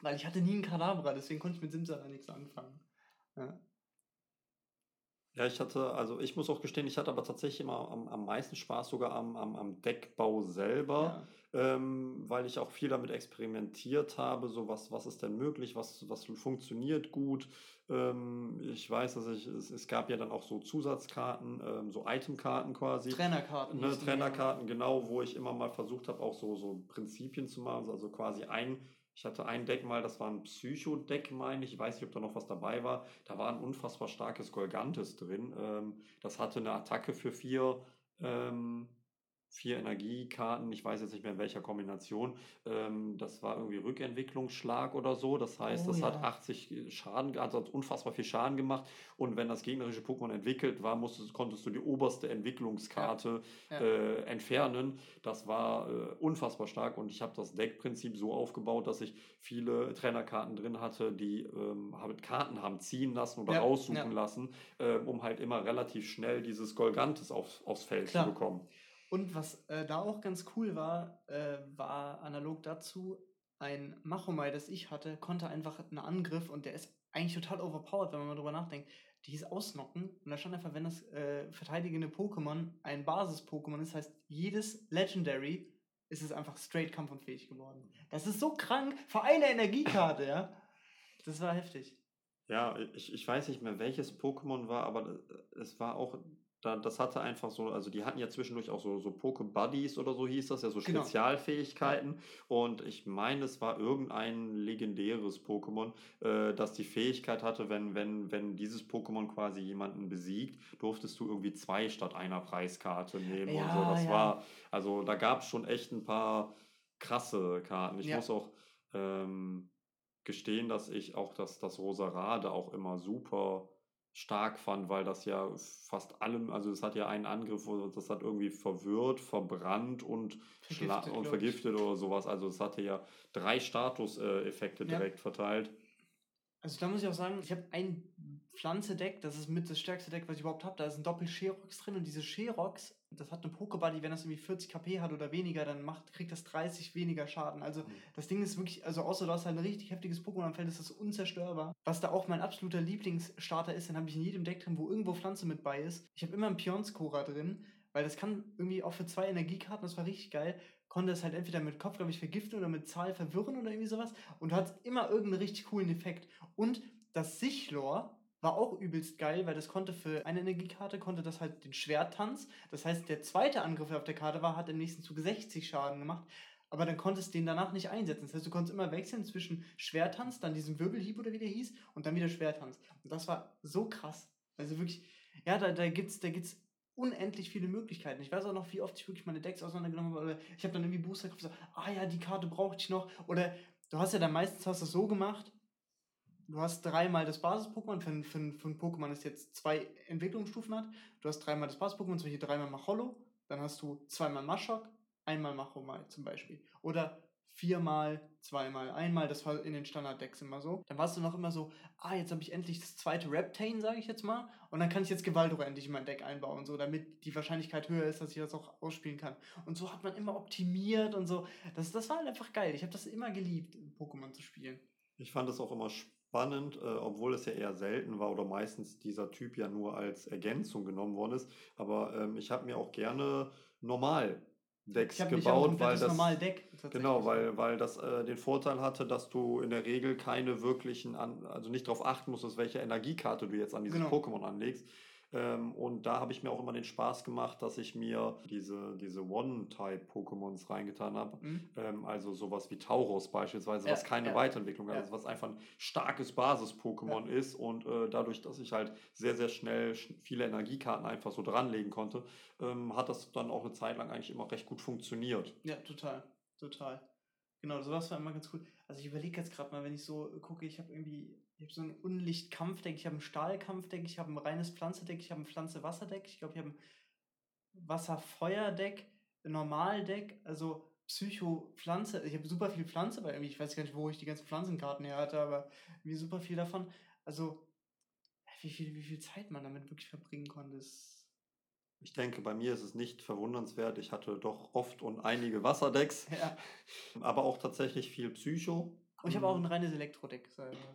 Weil ich hatte nie einen Kadabra, deswegen konnte ich mit Simsala nichts anfangen. Ja. Ja, ich hatte, also ich muss auch gestehen, ich hatte aber tatsächlich immer am, am meisten Spaß sogar am, am, am Deckbau selber, ähm, weil ich auch viel damit experimentiert habe, so was, was ist denn möglich, was, was funktioniert gut. Ähm, ich weiß, dass ich, es, es gab ja dann auch so Zusatzkarten, ähm, so Itemkarten quasi. Trainerkarten. Ne, Trainerkarten, genau, wo ich immer mal versucht habe, auch so, so Prinzipien zu machen. Also quasi ein, ich hatte ein Deck mal, das war ein Psycho-Deck, meine ich. Ich weiß nicht, ob da noch was dabei war. Da war ein unfassbar starkes Golgantes drin. Ähm, das hatte eine Attacke für vier, ähm, vier Energiekarten. Ich weiß jetzt nicht mehr in welcher Kombination. Ähm, das war irgendwie Rückentwicklungsschlag oder so. Das heißt, Oh das hat ja. 80 Schaden, ge- also hat unfassbar viel Schaden gemacht. Und wenn das gegnerische Pokémon entwickelt war, musstest, konntest du die oberste Entwicklungskarte Ja. Äh, entfernen. Das war äh, unfassbar stark und ich habe das Deckprinzip so aufgebaut, dass ich viele Trainerkarten drin hatte, die ähm, halt Karten haben ziehen lassen oder Ja, aussuchen ja. lassen, ähm, um halt immer relativ schnell dieses Golgantes auf, aufs Feld Klar. zu bekommen. Und was äh, da auch ganz cool war, äh, war analog dazu, ein Machomai, das ich hatte, konnte einfach einen Angriff und der ist eigentlich total overpowered, wenn man mal drüber nachdenkt. Die hieß Ausnocken und da stand einfach, wenn das äh, verteidigende Pokémon ein Basis-Pokémon ist, heißt jedes Legendary ist es einfach straight kampfunfähig geworden. Das ist so krank für eine Energiekarte, ja. Das war heftig. Ja, ich, ich weiß nicht mehr, welches Pokémon war, aber äh, es war auch, da, das hatte einfach so, also die hatten ja zwischendurch auch so, so Poké-Buddies oder so hieß das, ja so Genau. Spezialfähigkeiten. Und ich meine, es war irgendein legendäres Pokémon, äh, das die Fähigkeit hatte, wenn, wenn, wenn dieses Pokémon quasi jemanden besiegt, durftest du irgendwie zwei statt einer Preiskarte nehmen und so. Ja, Das ja. war, also da gab es schon echt ein paar krasse Karten. Ich Ja. muss auch ähm, gestehen, dass ich auch das, das Rosarade auch immer super stark fand, weil das ja fast allem, also es hat ja einen Angriff, wo das hat irgendwie verwirrt, verbrannt und, Vergiftet, und vergiftet oder sowas. Also es hatte ja drei Status-Effekte Ja. direkt verteilt. Also da muss ich auch sagen, ich habe ein Pflanze-Deck, das ist mit das stärkste Deck, was ich überhaupt habe. Da ist ein Doppel-Sherox drin und diese Sherox, das hat eine Pokébuddy, wenn das irgendwie 40 KP hat oder weniger, dann macht, kriegt das 30 weniger Schaden. Also Mhm. das Ding ist wirklich, also außer du hast halt ein richtig heftiges Pokémon am Feld, ist das unzerstörbar. Was da auch mein absoluter Lieblingsstarter ist, den habe ich in jedem Deck drin, wo irgendwo Pflanze mit bei ist. Ich habe immer einen Pionskora drin, weil das kann irgendwie auch für zwei Energiekarten, das war richtig geil, konnte es halt entweder mit Kopf, glaube ich, vergiften oder mit Zahl verwirren oder irgendwie sowas. Und hattest immer irgendeinen richtig coolen Effekt. Und das Sichlor war auch übelst geil, weil das konnte für eine Energiekarte, konnte das halt den Schwerttanz. Das heißt, der zweite Angriff, der auf der Karte war, hat im nächsten Zug 60 Schaden gemacht. Aber dann konntest du den danach nicht einsetzen. Das heißt, du konntest immer wechseln zwischen Schwertanz, dann diesem Wirbelhieb oder wie der hieß, und dann wieder Schwertanz. Und das war so krass. Also wirklich, ja, da, da gibt es da gibt's unendlich viele Möglichkeiten. Ich weiß auch noch, wie oft ich wirklich meine Decks auseinandergenommen habe. Oder ich habe dann irgendwie Booster gekauft, so, ah ja, die Karte brauchte ich noch. Oder du hast ja dann meistens hast du es so gemacht, du hast dreimal das Basis-Pokémon, für, ein- für, für ein Pokémon, das jetzt zwei Entwicklungsstufen hat. Du hast dreimal das Basis-Pokémon, zum Beispiel dreimal Macholo, dann hast du zweimal Mashok, einmal Machomai zum Beispiel. Oder viermal, zweimal, einmal. Das war in den Standard-Decks immer so. Dann warst du noch immer so, ah, jetzt habe ich endlich das zweite Reptane, sage ich jetzt mal. Und dann kann ich jetzt Gewaldro endlich in mein Deck einbauen, so, damit die Wahrscheinlichkeit höher ist, dass ich das auch ausspielen kann. Und so hat man immer optimiert und so. Das, das war halt einfach geil. Ich habe das immer geliebt, Pokémon zu spielen. Ich fand es auch immer spannend, äh, obwohl es ja eher selten war oder meistens dieser Typ ja nur als Ergänzung genommen worden ist. Aber ähm, ich habe mir auch gerne normal Decks gebaut, weil das Deck, genau, weil, weil das äh, den Vorteil hatte, dass du in der Regel keine wirklichen, an, also nicht darauf achten musstest, welche Energiekarte du jetzt an dieses genau. Pokémon anlegst, ähm, und da habe ich mir auch immer den Spaß gemacht, dass ich mir diese, diese One-Type-Pokémons reingetan habe. Mhm. Ähm, also sowas wie Tauros beispielsweise, ja, was keine ja. Weiterentwicklung hat, ja. also was einfach ein starkes Basis-Pokémon ist. Und äh, dadurch, dass ich halt sehr, sehr schnell viele Energiekarten einfach so dranlegen konnte, ähm, hat das dann auch eine Zeit lang eigentlich immer recht gut funktioniert. Ja, total. Total. Genau, sowas war immer ganz cool. Also ich überlege jetzt gerade mal, wenn ich so gucke, ich habe irgendwie ich habe so ein Unlicht-Kampfdeck, ich habe ein Stahl-Kampfdeck, ich habe ein reines Pflanzedeck, ich habe ein Pflanze-Wasser-Deck, ich glaube, ich habe ein Wasser-Feuer-Deck, ein Normal-Deck, also Psycho-Pflanze. Ich habe super viel Pflanze, weil irgendwie, ich weiß gar nicht, wo ich die ganzen Pflanzenkarten her hatte, aber wie super viel davon. Also, wie viel, wie viel Zeit man damit wirklich verbringen konnte, ist. Ich denke, bei mir ist es nicht verwundernswert. Ich hatte doch oft und einige Wasserdecks, ja. aber auch tatsächlich viel Psycho. Und ich habe auch ein reines Elektro-Deck.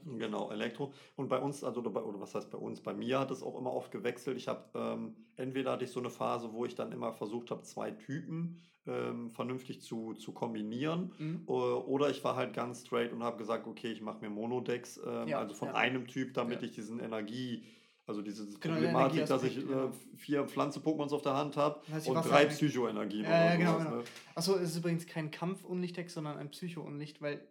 Genau, Elektro. Und bei uns, also oder, oder was heißt bei uns, bei mir hat es auch immer oft gewechselt. Ich habe ähm, entweder hatte ich so eine Phase, wo ich dann immer versucht habe, zwei Typen ähm, vernünftig zu, zu kombinieren. Mhm. Oder ich war halt ganz straight und habe gesagt, okay, ich mache mir Monodecks, ähm, ja, also von ja. einem Typ, damit ja. ich diesen Energie also diese genau, Problematik, dass ich äh, vier Pflanze-Pokémons auf der Hand habe und drei Psycho-Energien. Ja, ja, genau. genau. Ne? Achso, es ist übrigens kein Kampf-Unlicht-Deck, sondern ein Psycho-Unlicht, weil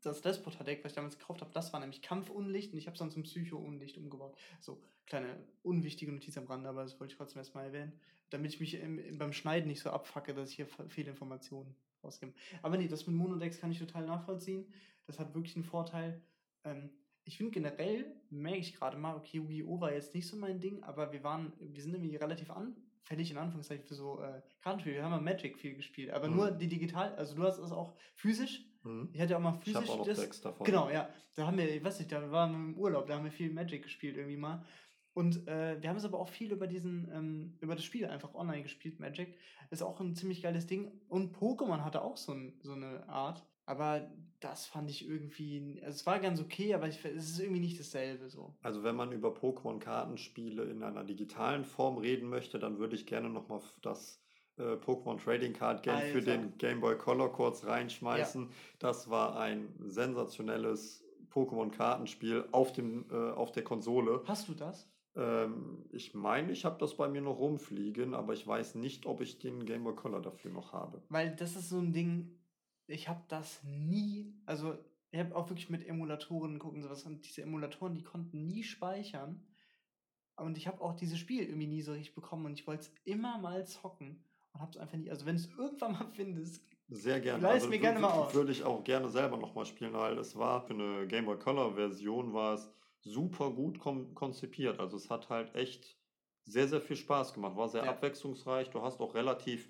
das Despotar-Deck, was ich damals gekauft habe, das war nämlich Kampfunlicht und ich habe es dann zum Psycho-Unlicht umgebaut. So, kleine unwichtige Notiz am Rande, aber das wollte ich trotzdem erstmal erwähnen, damit ich mich im, im, beim Schneiden nicht so abfacke, dass ich hier viele Informationen rausgebe. Aber nee, das mit Monodex kann ich total nachvollziehen. Das hat wirklich einen Vorteil. Ähm, ich finde generell, merke ich gerade mal, okay, Yu-Gi-Oh! war jetzt nicht so mein Ding, aber wir waren, wir sind irgendwie relativ anfällig in Anführungszeichen für so äh, Kartenspiele. Wir haben ja Magic viel gespielt, aber mhm. nur die digital, also du hast es auch physisch Mhm. Ich hatte auch mal physisch. Ich auch noch das, Decks davon. Genau, ja. Da haben wir, ich weiß nicht, da waren wir im Urlaub, da haben wir viel Magic gespielt irgendwie mal. Und äh, wir haben es aber auch viel über diesen, ähm, über das Spiel einfach online gespielt, Magic. Ist auch ein ziemlich geiles Ding. Und Pokémon hatte auch so, ein, so eine Art. Aber das fand ich irgendwie, also es war ganz okay, aber ich, es ist irgendwie nicht dasselbe so. Also wenn man über Pokémon-Kartenspiele in einer digitalen Form reden möchte, dann würde ich gerne nochmal das äh, Pokémon Trading Card Game Alter. für den Game Boy Color kurz reinschmeißen. Ja. Das war ein sensationelles Pokémon Kartenspiel auf, dem, äh, auf der Konsole. Hast du das? Ähm, ich meine, ich habe das bei mir noch rumfliegen, aber ich weiß nicht, ob ich den Game Boy Color dafür noch habe. Weil das ist so ein Ding, ich habe das nie, also ich habe auch wirklich mit Emulatoren gucken sowas und diese Emulatoren, die konnten nie speichern. Und ich habe auch dieses Spiel irgendwie nie so richtig bekommen und ich wollte es immer mal zocken und habe es einfach nie. Also wenn du es irgendwann mal (laughs) findest, sehr gerne. Leih also, mir gerne mal aus. Würde ich auch gerne selber nochmal spielen, weil es war für eine Game Boy Color Version war es super gut konzipiert. Also es hat halt echt sehr, sehr viel Spaß gemacht. War sehr ja. abwechslungsreich. Du hast auch relativ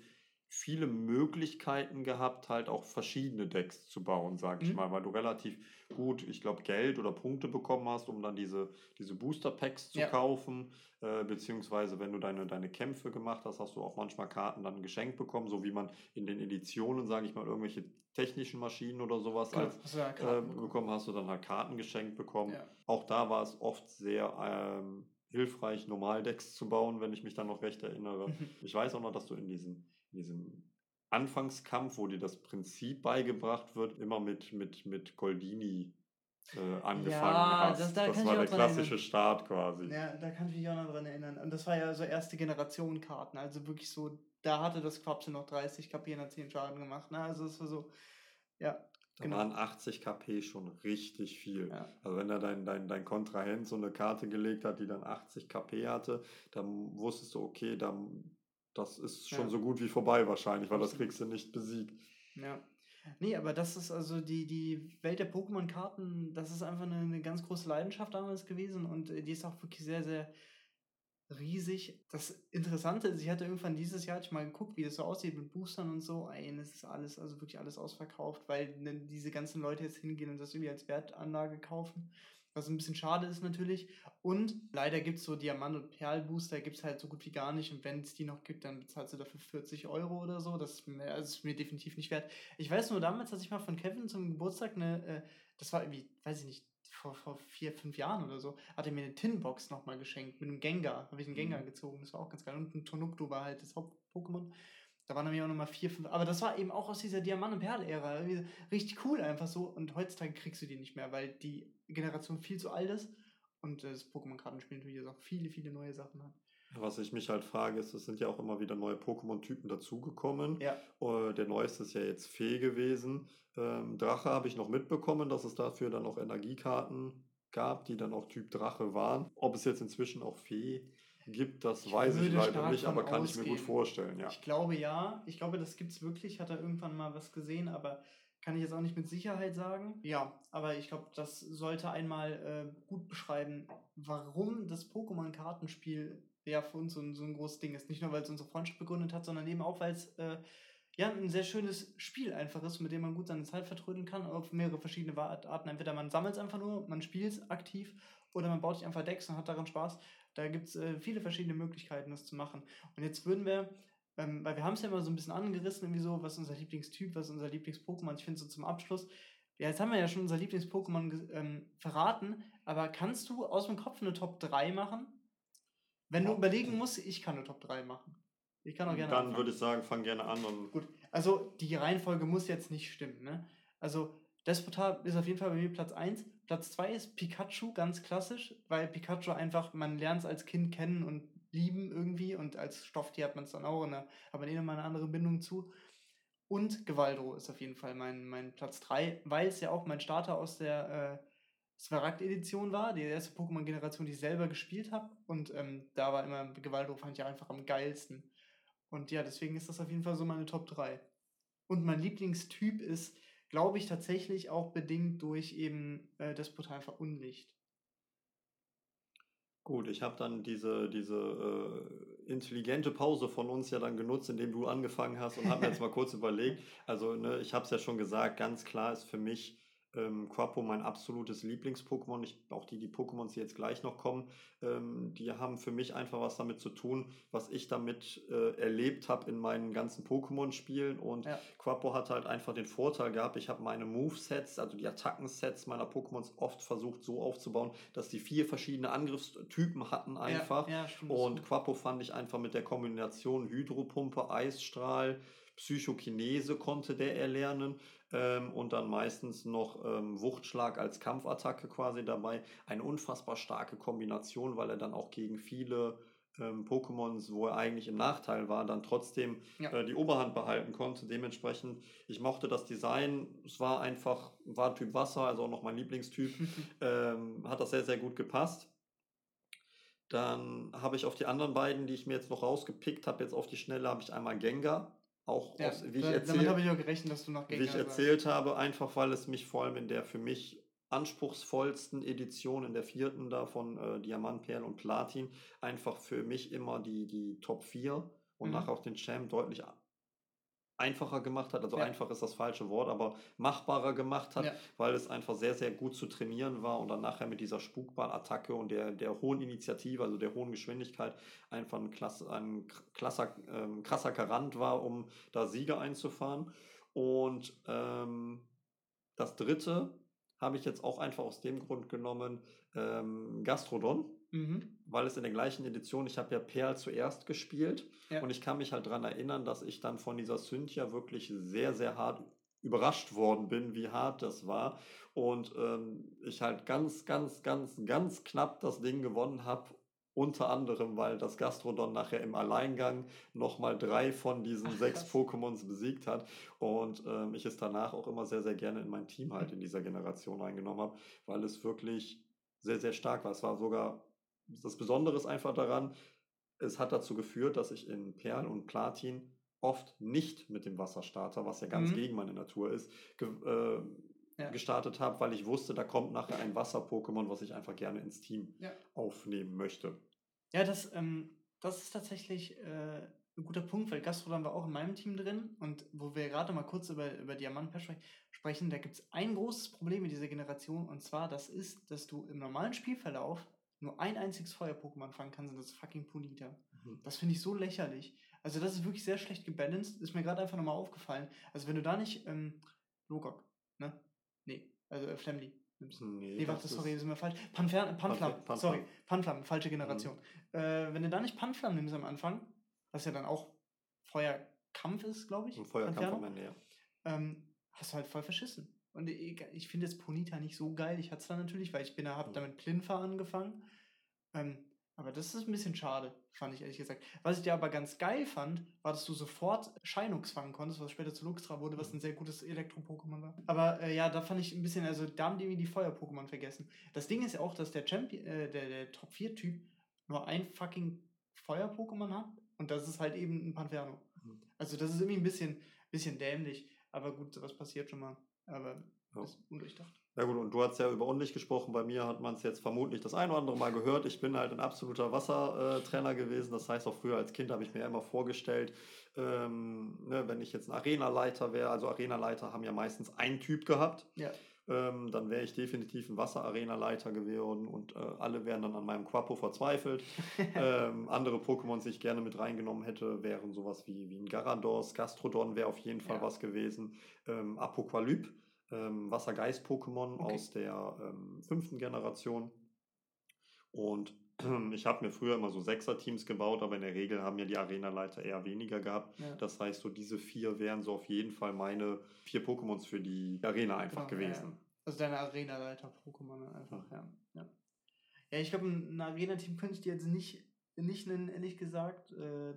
viele Möglichkeiten gehabt, halt auch verschiedene Decks zu bauen, sage ich mhm. mal, weil du relativ gut, ich glaube, Geld oder Punkte bekommen hast, um dann diese, diese Booster-Packs zu ja. kaufen, äh, beziehungsweise wenn du deine, deine Kämpfe gemacht hast, hast du auch manchmal Karten dann geschenkt bekommen, so wie man in den Editionen, sage ich mal, irgendwelche technischen Maschinen oder sowas genau, als, ja äh, bekommen hast du dann halt Karten geschenkt bekommen. Ja. Auch da war es oft sehr ähm, hilfreich, Normaldecks zu bauen, wenn ich mich dann noch recht erinnere. (laughs) ich weiß auch noch, dass du in diesen diesem Anfangskampf, wo dir das Prinzip beigebracht wird, immer mit, mit, mit Goldini äh, angefangen ja, hast. Das, da das war der klassische erinnern. Start quasi. Ja, da kann ich mich auch noch dran erinnern. Und das war ja so erste Generation Karten, also wirklich so, da hatte das Quapsel noch 30 KP und hat 10 Schaden gemacht. Ne? Also es war so, ja. Da genau. waren 80 KP schon richtig viel. Ja. Also wenn da dein, dein, dein Kontrahent so eine Karte gelegt hat, die dann 80 KP hatte, dann wusstest du, okay, dann das ist schon ja. so gut wie vorbei wahrscheinlich, weil das kriegst du nicht besiegt. Ja. Nee, aber das ist also die, die Welt der Pokémon-Karten, das ist einfach eine, eine, ganz große Leidenschaft damals gewesen und äh, die ist auch wirklich sehr, sehr riesig. Das Interessante ist, ich hatte irgendwann dieses Jahr ich mal geguckt, wie das so aussieht mit Boostern und so. Ey, das ist alles, also wirklich alles ausverkauft, weil ne, diese ganzen Leute jetzt hingehen und das irgendwie als Wertanlage kaufen. Was ein bisschen schade ist natürlich. Und leider gibt es so Diamant- und Perlbooster, gibt es halt so gut wie gar nicht. Und wenn es die noch gibt, dann bezahlst du dafür 40 Euro oder so. Das ist mir, also ist mir definitiv nicht wert. Ich weiß nur damals, dass ich mal von Kevin zum Geburtstag eine, äh, das war irgendwie, weiß ich nicht, vor, vor vier, fünf Jahren oder so, hat er mir eine Tinbox nochmal geschenkt mit einem Gengar. Habe ich einen Gengar mhm. gezogen, das war auch ganz geil. Und ein Tonuktu war halt das Haupt-Pokémon. Da waren nämlich auch nochmal vier, fünf. Aber das war eben auch aus dieser Diamant- und Perl-Ära. Richtig cool einfach so. Und heutzutage kriegst du die nicht mehr, weil die Generation viel zu alt ist. Und das Pokémon-Kartenspiel natürlich jetzt auch viele, viele neue Sachen hat. Was ich mich halt frage, ist, es sind ja auch immer wieder neue Pokémon-Typen dazugekommen. Ja. Uh, der neueste ist ja jetzt Fee gewesen. Ähm, Drache habe ich noch mitbekommen, dass es dafür dann auch Energiekarten gab, die dann auch Typ Drache waren. Ob es jetzt inzwischen auch Fee gibt, das ich weiß ich leider nicht, aber kann ausgehen. ich mir gut vorstellen. Ja. Ich glaube ja. Ich glaube, das gibt es wirklich. Hat er irgendwann mal was gesehen, aber kann ich jetzt auch nicht mit Sicherheit sagen. Ja, aber ich glaube, das sollte einmal äh, gut beschreiben, warum das Pokémon-Kartenspiel ja für uns so ein, so ein großes Ding ist. Nicht nur, weil es unsere Freundschaft begründet hat, sondern eben auch, weil es äh, ja ein sehr schönes Spiel einfach ist, mit dem man gut seine Zeit vertrödeln kann, auf mehrere verschiedene Arten. Entweder man sammelt es einfach nur, man spielt es aktiv, oder man baut sich einfach Decks und hat daran Spaß. Da gibt es äh, viele verschiedene Möglichkeiten, das zu machen. Und jetzt würden wir, ähm, weil wir haben es ja immer so ein bisschen angerissen, irgendwie so, was unser Lieblingstyp, was unser Lieblings-Pokémon. Ich finde so zum Abschluss, ja, jetzt haben wir ja schon unser Lieblings-Pokémon ähm, verraten, aber kannst du aus dem Kopf eine Top 3 machen? Wenn du überlegen musst, ich kann eine Top 3 machen. Ich kann auch gerne. Dann würde ich sagen, fang gerne an. Und Gut, also die Reihenfolge muss jetzt nicht stimmen. Ne? Also Despotar ist auf jeden Fall bei mir Platz 1. Platz 2 ist Pikachu, ganz klassisch, weil Pikachu einfach, man lernt es als Kind kennen und lieben irgendwie und als Stofftier hat man es dann auch, ne? aber eh nochmal eine andere Bindung zu. Und Gewaldro ist auf jeden Fall mein, mein Platz 3, weil es ja auch mein Starter aus der äh, Smaragd-Edition war, die erste Pokémon-Generation, die ich selber gespielt habe. Und ähm, da war immer Gewaldro, fand ich einfach am geilsten. Und ja, deswegen ist das auf jeden Fall so meine Top 3. Und mein Lieblingstyp ist, glaube ich, tatsächlich auch bedingt durch eben äh, das Portal Verunlicht. Gut, ich habe dann diese, diese äh, intelligente Pause von uns ja dann genutzt, indem du angefangen hast und habe mir jetzt mal kurz (laughs) überlegt. Also, ne, ich habe es ja schon gesagt, ganz klar ist für mich ähm, Quapo mein absolutes Lieblings-Pokémon. Auch die, die Pokémons, die jetzt gleich noch kommen, ähm, die haben für mich einfach was damit zu tun, was ich damit äh, erlebt habe in meinen ganzen Pokémon-Spielen. Und ja. Quapo hat halt einfach den Vorteil gehabt, ich habe meine Move-Sets, also die Attacken-Sets meiner Pokémons oft versucht so aufzubauen, dass die vier verschiedene Angriffstypen hatten einfach. Ja, ja, und Quapo fand ich einfach mit der Kombination Hydropumpe, Eisstrahl, Psychokinese konnte der erlernen ähm, und dann meistens noch ähm, Wuchtschlag als Kampfattacke quasi dabei. Eine unfassbar starke Kombination, weil er dann auch gegen viele ähm, Pokémons, wo er eigentlich im Nachteil war, dann trotzdem ja. äh, die Oberhand behalten konnte. Dementsprechend, ich mochte das Design. Es war einfach, war Typ Wasser, also auch noch mein Lieblingstyp. (laughs) ähm, hat das sehr, sehr gut gepasst. Dann habe ich auf die anderen beiden, die ich mir jetzt noch rausgepickt habe, jetzt auf die Schnelle, habe ich einmal Gengar. Auch ja, aus, wie, da, ich erzähl, damit habe ich auch gerechnet, dass du noch Gegner wie ich erzählt sagst. habe, einfach weil es mich vor allem in der für mich anspruchsvollsten Edition, in der vierten da von äh, Diamant, Perl und Platin, einfach für mich immer die, die Top 4 und mhm. nachher auch den Champ deutlich einfacher gemacht hat, also ja. einfach ist das falsche Wort, aber machbarer gemacht hat, ja. weil es einfach sehr, sehr gut zu trainieren war und dann nachher mit dieser Spukballattacke und der, der hohen Initiative, also der hohen Geschwindigkeit, einfach ein, Klasse, ein krasser, ähm, krasser Garant war, um da Siege einzufahren. Und ähm, das dritte habe ich jetzt auch einfach aus dem Grund genommen, ähm, Gastrodon Mhm. Weil es in der gleichen Edition, ich habe ja Perl zuerst gespielt ja. und ich kann mich halt daran erinnern, dass ich dann von dieser Cynthia wirklich sehr, sehr hart überrascht worden bin, wie hart das war. Und ähm, ich halt ganz, ganz, ganz, ganz knapp das Ding gewonnen habe. Unter anderem, weil das Gastrodon nachher im Alleingang nochmal drei von diesen Ach, sechs Pokémons besiegt hat. Und ähm, ich es danach auch immer sehr, sehr gerne in mein Team halt in dieser Generation eingenommen habe, weil es wirklich sehr, sehr stark war. Es war sogar das Besondere ist einfach daran, es hat dazu geführt, dass ich in Perl und Platin oft nicht mit dem Wasserstarter, was ja ganz mhm. gegen meine Natur ist, ge äh, ja. gestartet habe, weil ich wusste, da kommt nachher ein Wasser-Pokémon, was ich einfach gerne ins Team ja. aufnehmen möchte. Ja, das, ähm, das ist tatsächlich äh, ein guter Punkt, weil Gastrodon war auch in meinem Team drin und wo wir gerade mal kurz über, über Diamant sprechen, da gibt es ein großes Problem mit dieser Generation und zwar das ist, dass du im normalen Spielverlauf nur ein einziges Feuer-Pokémon fangen kannst und das fucking Ponita. Mhm. Das finde ich so lächerlich. Also das ist wirklich sehr schlecht gebalanced, ist mir gerade einfach nochmal aufgefallen. Also wenn du da nicht, ähm, Logok, ne? Nee, also äh, nimmst. Nee, nee warte, sorry, sind wir falsch. Panflam, Panflam, Pan sorry, Panflam, falsche Generation. Mhm. Äh, wenn du da nicht Panflam nimmst am Anfang, was ja dann auch Feuerkampf ist, glaube ich. Und Feuerkampf am Ende, ja. Ähm, hast du halt voll verschissen. Und ich, ich finde jetzt Ponita nicht so geil. Ich hatte es dann natürlich, weil ich bin, habe damit Plinfa angefangen. Ähm, aber das ist ein bisschen schade, fand ich ehrlich gesagt. Was ich dir aber ganz geil fand, war, dass du sofort Shinox fangen konntest, was später zu Luxra wurde, was ein sehr gutes Elektro-Pokémon war. Aber äh, ja, da fand ich ein bisschen, also da haben die die Feuer-Pokémon vergessen. Das Ding ist ja auch, dass der Champion, äh, der, der Top-4-Typ nur ein fucking Feuer-Pokémon hat und das ist halt eben ein Panferno. Mhm. Also das ist irgendwie ein bisschen, bisschen dämlich. Aber gut, sowas passiert schon mal. Aber ja. ist undurchdacht. Ja gut, und du hast ja über Unlicht gesprochen. Bei mir hat man es jetzt vermutlich das ein oder andere Mal gehört. Ich bin halt ein absoluter Wassertrainer gewesen. Das heißt, auch früher als Kind habe ich mir immer vorgestellt, ähm, ne, wenn ich jetzt ein Arenaleiter wäre, also Arenaleiter haben ja meistens einen Typ gehabt. Ja ähm, dann wäre ich definitiv ein Wasserarena-Leiter geworden und äh, alle wären dann an meinem Quapo verzweifelt. (laughs) ähm, andere Pokémon, die ich gerne mit reingenommen hätte, wären sowas wie, wie ein Garados, Gastrodon wäre auf jeden Fall ja. was gewesen, ähm, Apokalyp, ähm, Wassergeist-Pokémon okay. aus der ähm, fünften Generation. Und (clears throat) ich habe mir früher immer so Sechser-Teams gebaut, aber in der Regel haben ja die Arena-Leiter eher weniger gehabt. Ja. Das heißt, so diese vier wären so auf jeden Fall meine vier Pokémons für die Arena einfach genau, gewesen. Ja. Also deine Arena-Leiter-Pokémon einfach, ja. Ja, ja ich glaube, ein Arena-Team könnte ich dir jetzt nicht, nicht nennen, ehrlich gesagt. Äh,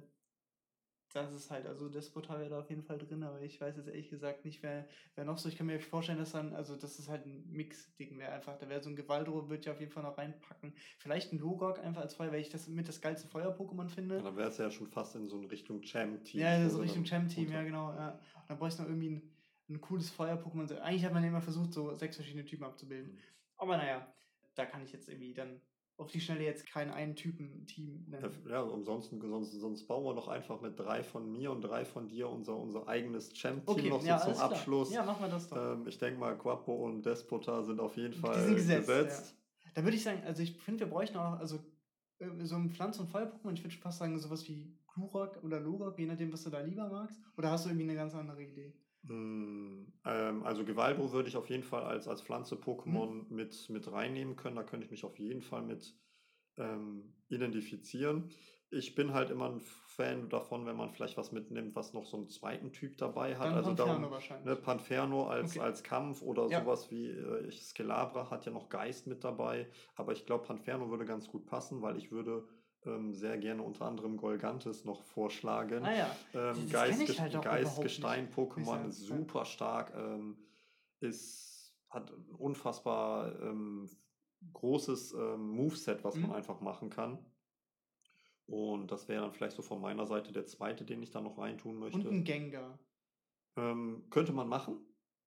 das ist halt, also Despota wäre da auf jeden Fall drin, aber ich weiß jetzt ehrlich gesagt nicht, wer, wer noch so. Ich kann mir vorstellen, dass dann, also das ist halt ein Mix-Ding wäre einfach. Da wäre so ein Gewaldro, würde ich auf jeden Fall noch reinpacken. Vielleicht ein Logok einfach als Feuer, weil ich das mit das geilste Feuer-Pokémon finde. Ja, dann wäre es ja schon fast in so eine Richtung Champ-Team. Ja, so Richtung Champ-Team, ja genau. Ja. Und dann bräuchte ich noch irgendwie ein, ein cooles Feuer-Pokémon. Eigentlich hat man immer versucht, so sechs verschiedene Typen abzubilden. Mhm. Aber naja, da kann ich jetzt irgendwie dann auf die Schnelle jetzt keinen einen Typen Team nennen. Ja, ansonsten, sonst, sonst bauen wir noch einfach mit drei von mir und drei von dir unser, unser eigenes Champ-Team okay, noch so zum Abschluss. Klar. Ja, machen wir das doch. Ähm, ich denke mal, Quapo und Despota sind auf jeden Fall gesetzt. gesetzt. Ja. Da würde ich sagen, also ich finde, wir bräuchten auch, also äh, so ein Pflanz- und Feuer-Pokémon, ich würde fast sagen, sowas wie Glurak oder Logok, je nachdem, was du da lieber magst. Oder hast du irgendwie eine ganz andere Idee? Hm, ähm, also Gewalbro würde ich auf jeden Fall als, als Pflanze-Pokémon hm. mit, mit reinnehmen können. Da könnte ich mich auf jeden Fall mit ähm, identifizieren. Ich bin halt immer ein Fan davon, wenn man vielleicht was mitnimmt, was noch so einen zweiten Typ dabei hat. Dann also Panferno darum, wahrscheinlich. Ne, Panferno als, okay. als Kampf oder ja. sowas wie äh, Skelabra hat ja noch Geist mit dabei. Aber ich glaube, Panferno würde ganz gut passen, weil ich würde ähm, sehr gerne unter anderem Golgantes noch vorschlagen. Ah, ja. ähm, Geist, halt Geistgestein-Pokémon ist super stark, ähm, ist, hat unfassbar ähm, großes ähm, Moveset, was mhm. man einfach machen kann. Und das wäre dann vielleicht so von meiner Seite der zweite, den ich da noch reintun möchte. Und ein Gengar. Ähm, könnte man machen.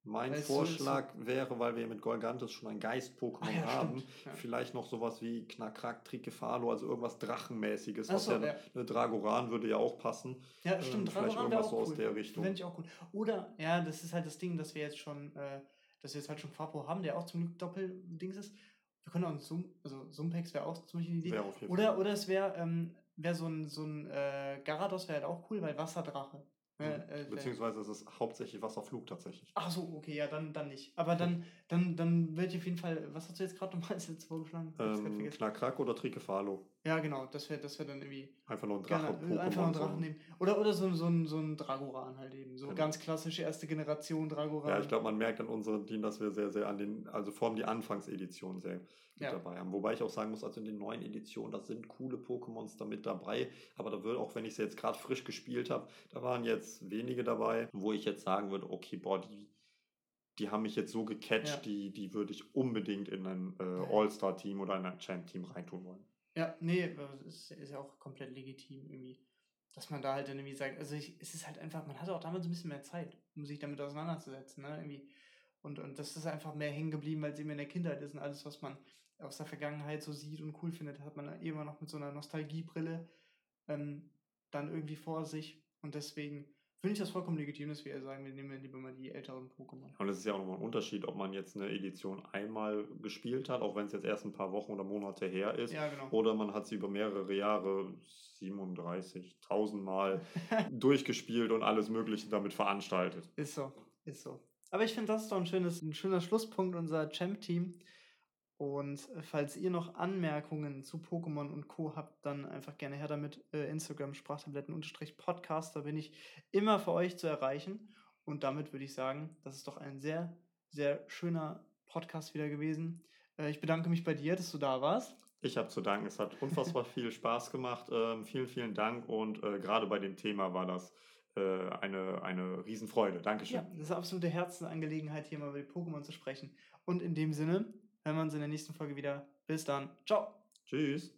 Mein weißt Vorschlag so wäre, weil wir mit Golgantes schon ein Geist-Pokémon ah, ja, haben, ja. vielleicht noch sowas wie Knackrack, Trikefalo, also irgendwas Drachenmäßiges. So, ja, ja. Dragoran würde ja auch passen. Ja, stimmt. Ähm, vielleicht irgendwas so cool. aus der Richtung. Finde ich auch gut. Oder, ja, das ist halt das Ding, dass wir jetzt schon, äh, dass wir jetzt halt schon Fapo haben, der auch zum Glück Doppeldings ist. Wir können auch ein Zoom, also Sumpex wäre auch zum Beispiel eine Idee. Oder, oder es wäre ähm, wär so ein, so ein äh, Garados wäre halt auch cool, weil Wasserdrache. Ne, mhm. Äh, Beziehungsweise ist es hauptsächlich Wasserflug tatsächlich. Ach so, okay, ja, dann, dann nicht. Aber dann, dann, dann wird auf jeden Fall, was hast du jetzt gerade nochmal jetzt vorgeschlagen? Ähm, Knackrack oder Trikefalo. Ja, genau, das wäre das wär dann irgendwie. Einfach nur ein Drache. Gerne, einfach nur einen Drachen nehmen. Oder, oder so, so, ein, so ein Dragoran halt eben. So genau. ganz klassische erste Generation Dragoran. Ja, ich glaube, man merkt an unseren Team, dass wir sehr, sehr an den, also vor allem die Anfangsedition sehr mit ja. dabei haben. Wobei ich auch sagen muss, also in den neuen Editionen, da sind coole Pokémons da mit dabei. Aber da wird auch, wenn ich sie jetzt gerade frisch gespielt habe, da waren jetzt wenige dabei, wo ich jetzt sagen würde, okay, boah, die, die haben mich jetzt so gecatcht, ja. die, die würde ich unbedingt in ein äh, All-Star-Team oder in ein Champ-Team reintun wollen. Ja, nee, ist, ist ja auch komplett legitim irgendwie. Dass man da halt dann irgendwie sagt, also ich, es ist halt einfach, man hatte auch damals ein bisschen mehr Zeit, um sich damit auseinanderzusetzen, ne? Irgendwie Und, und das ist einfach mehr hängen geblieben, weil es eben in der Kindheit ist und alles, was man aus der Vergangenheit so sieht und cool findet, hat man immer noch mit so einer Nostalgiebrille ähm, dann irgendwie vor sich. Und deswegen finde ich das vollkommen legitim, dass wir sagen, wir nehmen lieber mal die älteren Pokémon. Und es ist ja auch nochmal ein Unterschied, ob man jetzt eine Edition einmal gespielt hat, auch wenn es jetzt erst ein paar Wochen oder Monate her ist, Ja, genau. oder man hat sie über mehrere Jahre 37.000 Mal (laughs) durchgespielt und alles Mögliche damit veranstaltet. Ist so, ist so. Aber ich finde, das ist doch ein, schönes, ein schöner Schlusspunkt unser Champ-Team. Und äh, falls ihr noch Anmerkungen zu Pokémon und Co. habt, dann einfach gerne her damit. Äh, Instagram Sprachtabletten-Podcast, da bin ich immer für euch zu erreichen. Und damit würde ich sagen, das ist doch ein sehr, sehr schöner Podcast wieder gewesen. Äh, ich bedanke mich bei dir, dass du da warst. Ich habe zu danken, es hat unfassbar (laughs) viel Spaß gemacht. Ähm, vielen, vielen Dank und äh, gerade bei dem Thema war das äh, eine, eine Riesenfreude. Dankeschön. Ja, das ist eine absolute Herzensangelegenheit, hier mal über die Pokémon zu sprechen. Und in dem Sinne, hören wir uns in der nächsten Folge wieder. Bis dann. Ciao. Tschüss.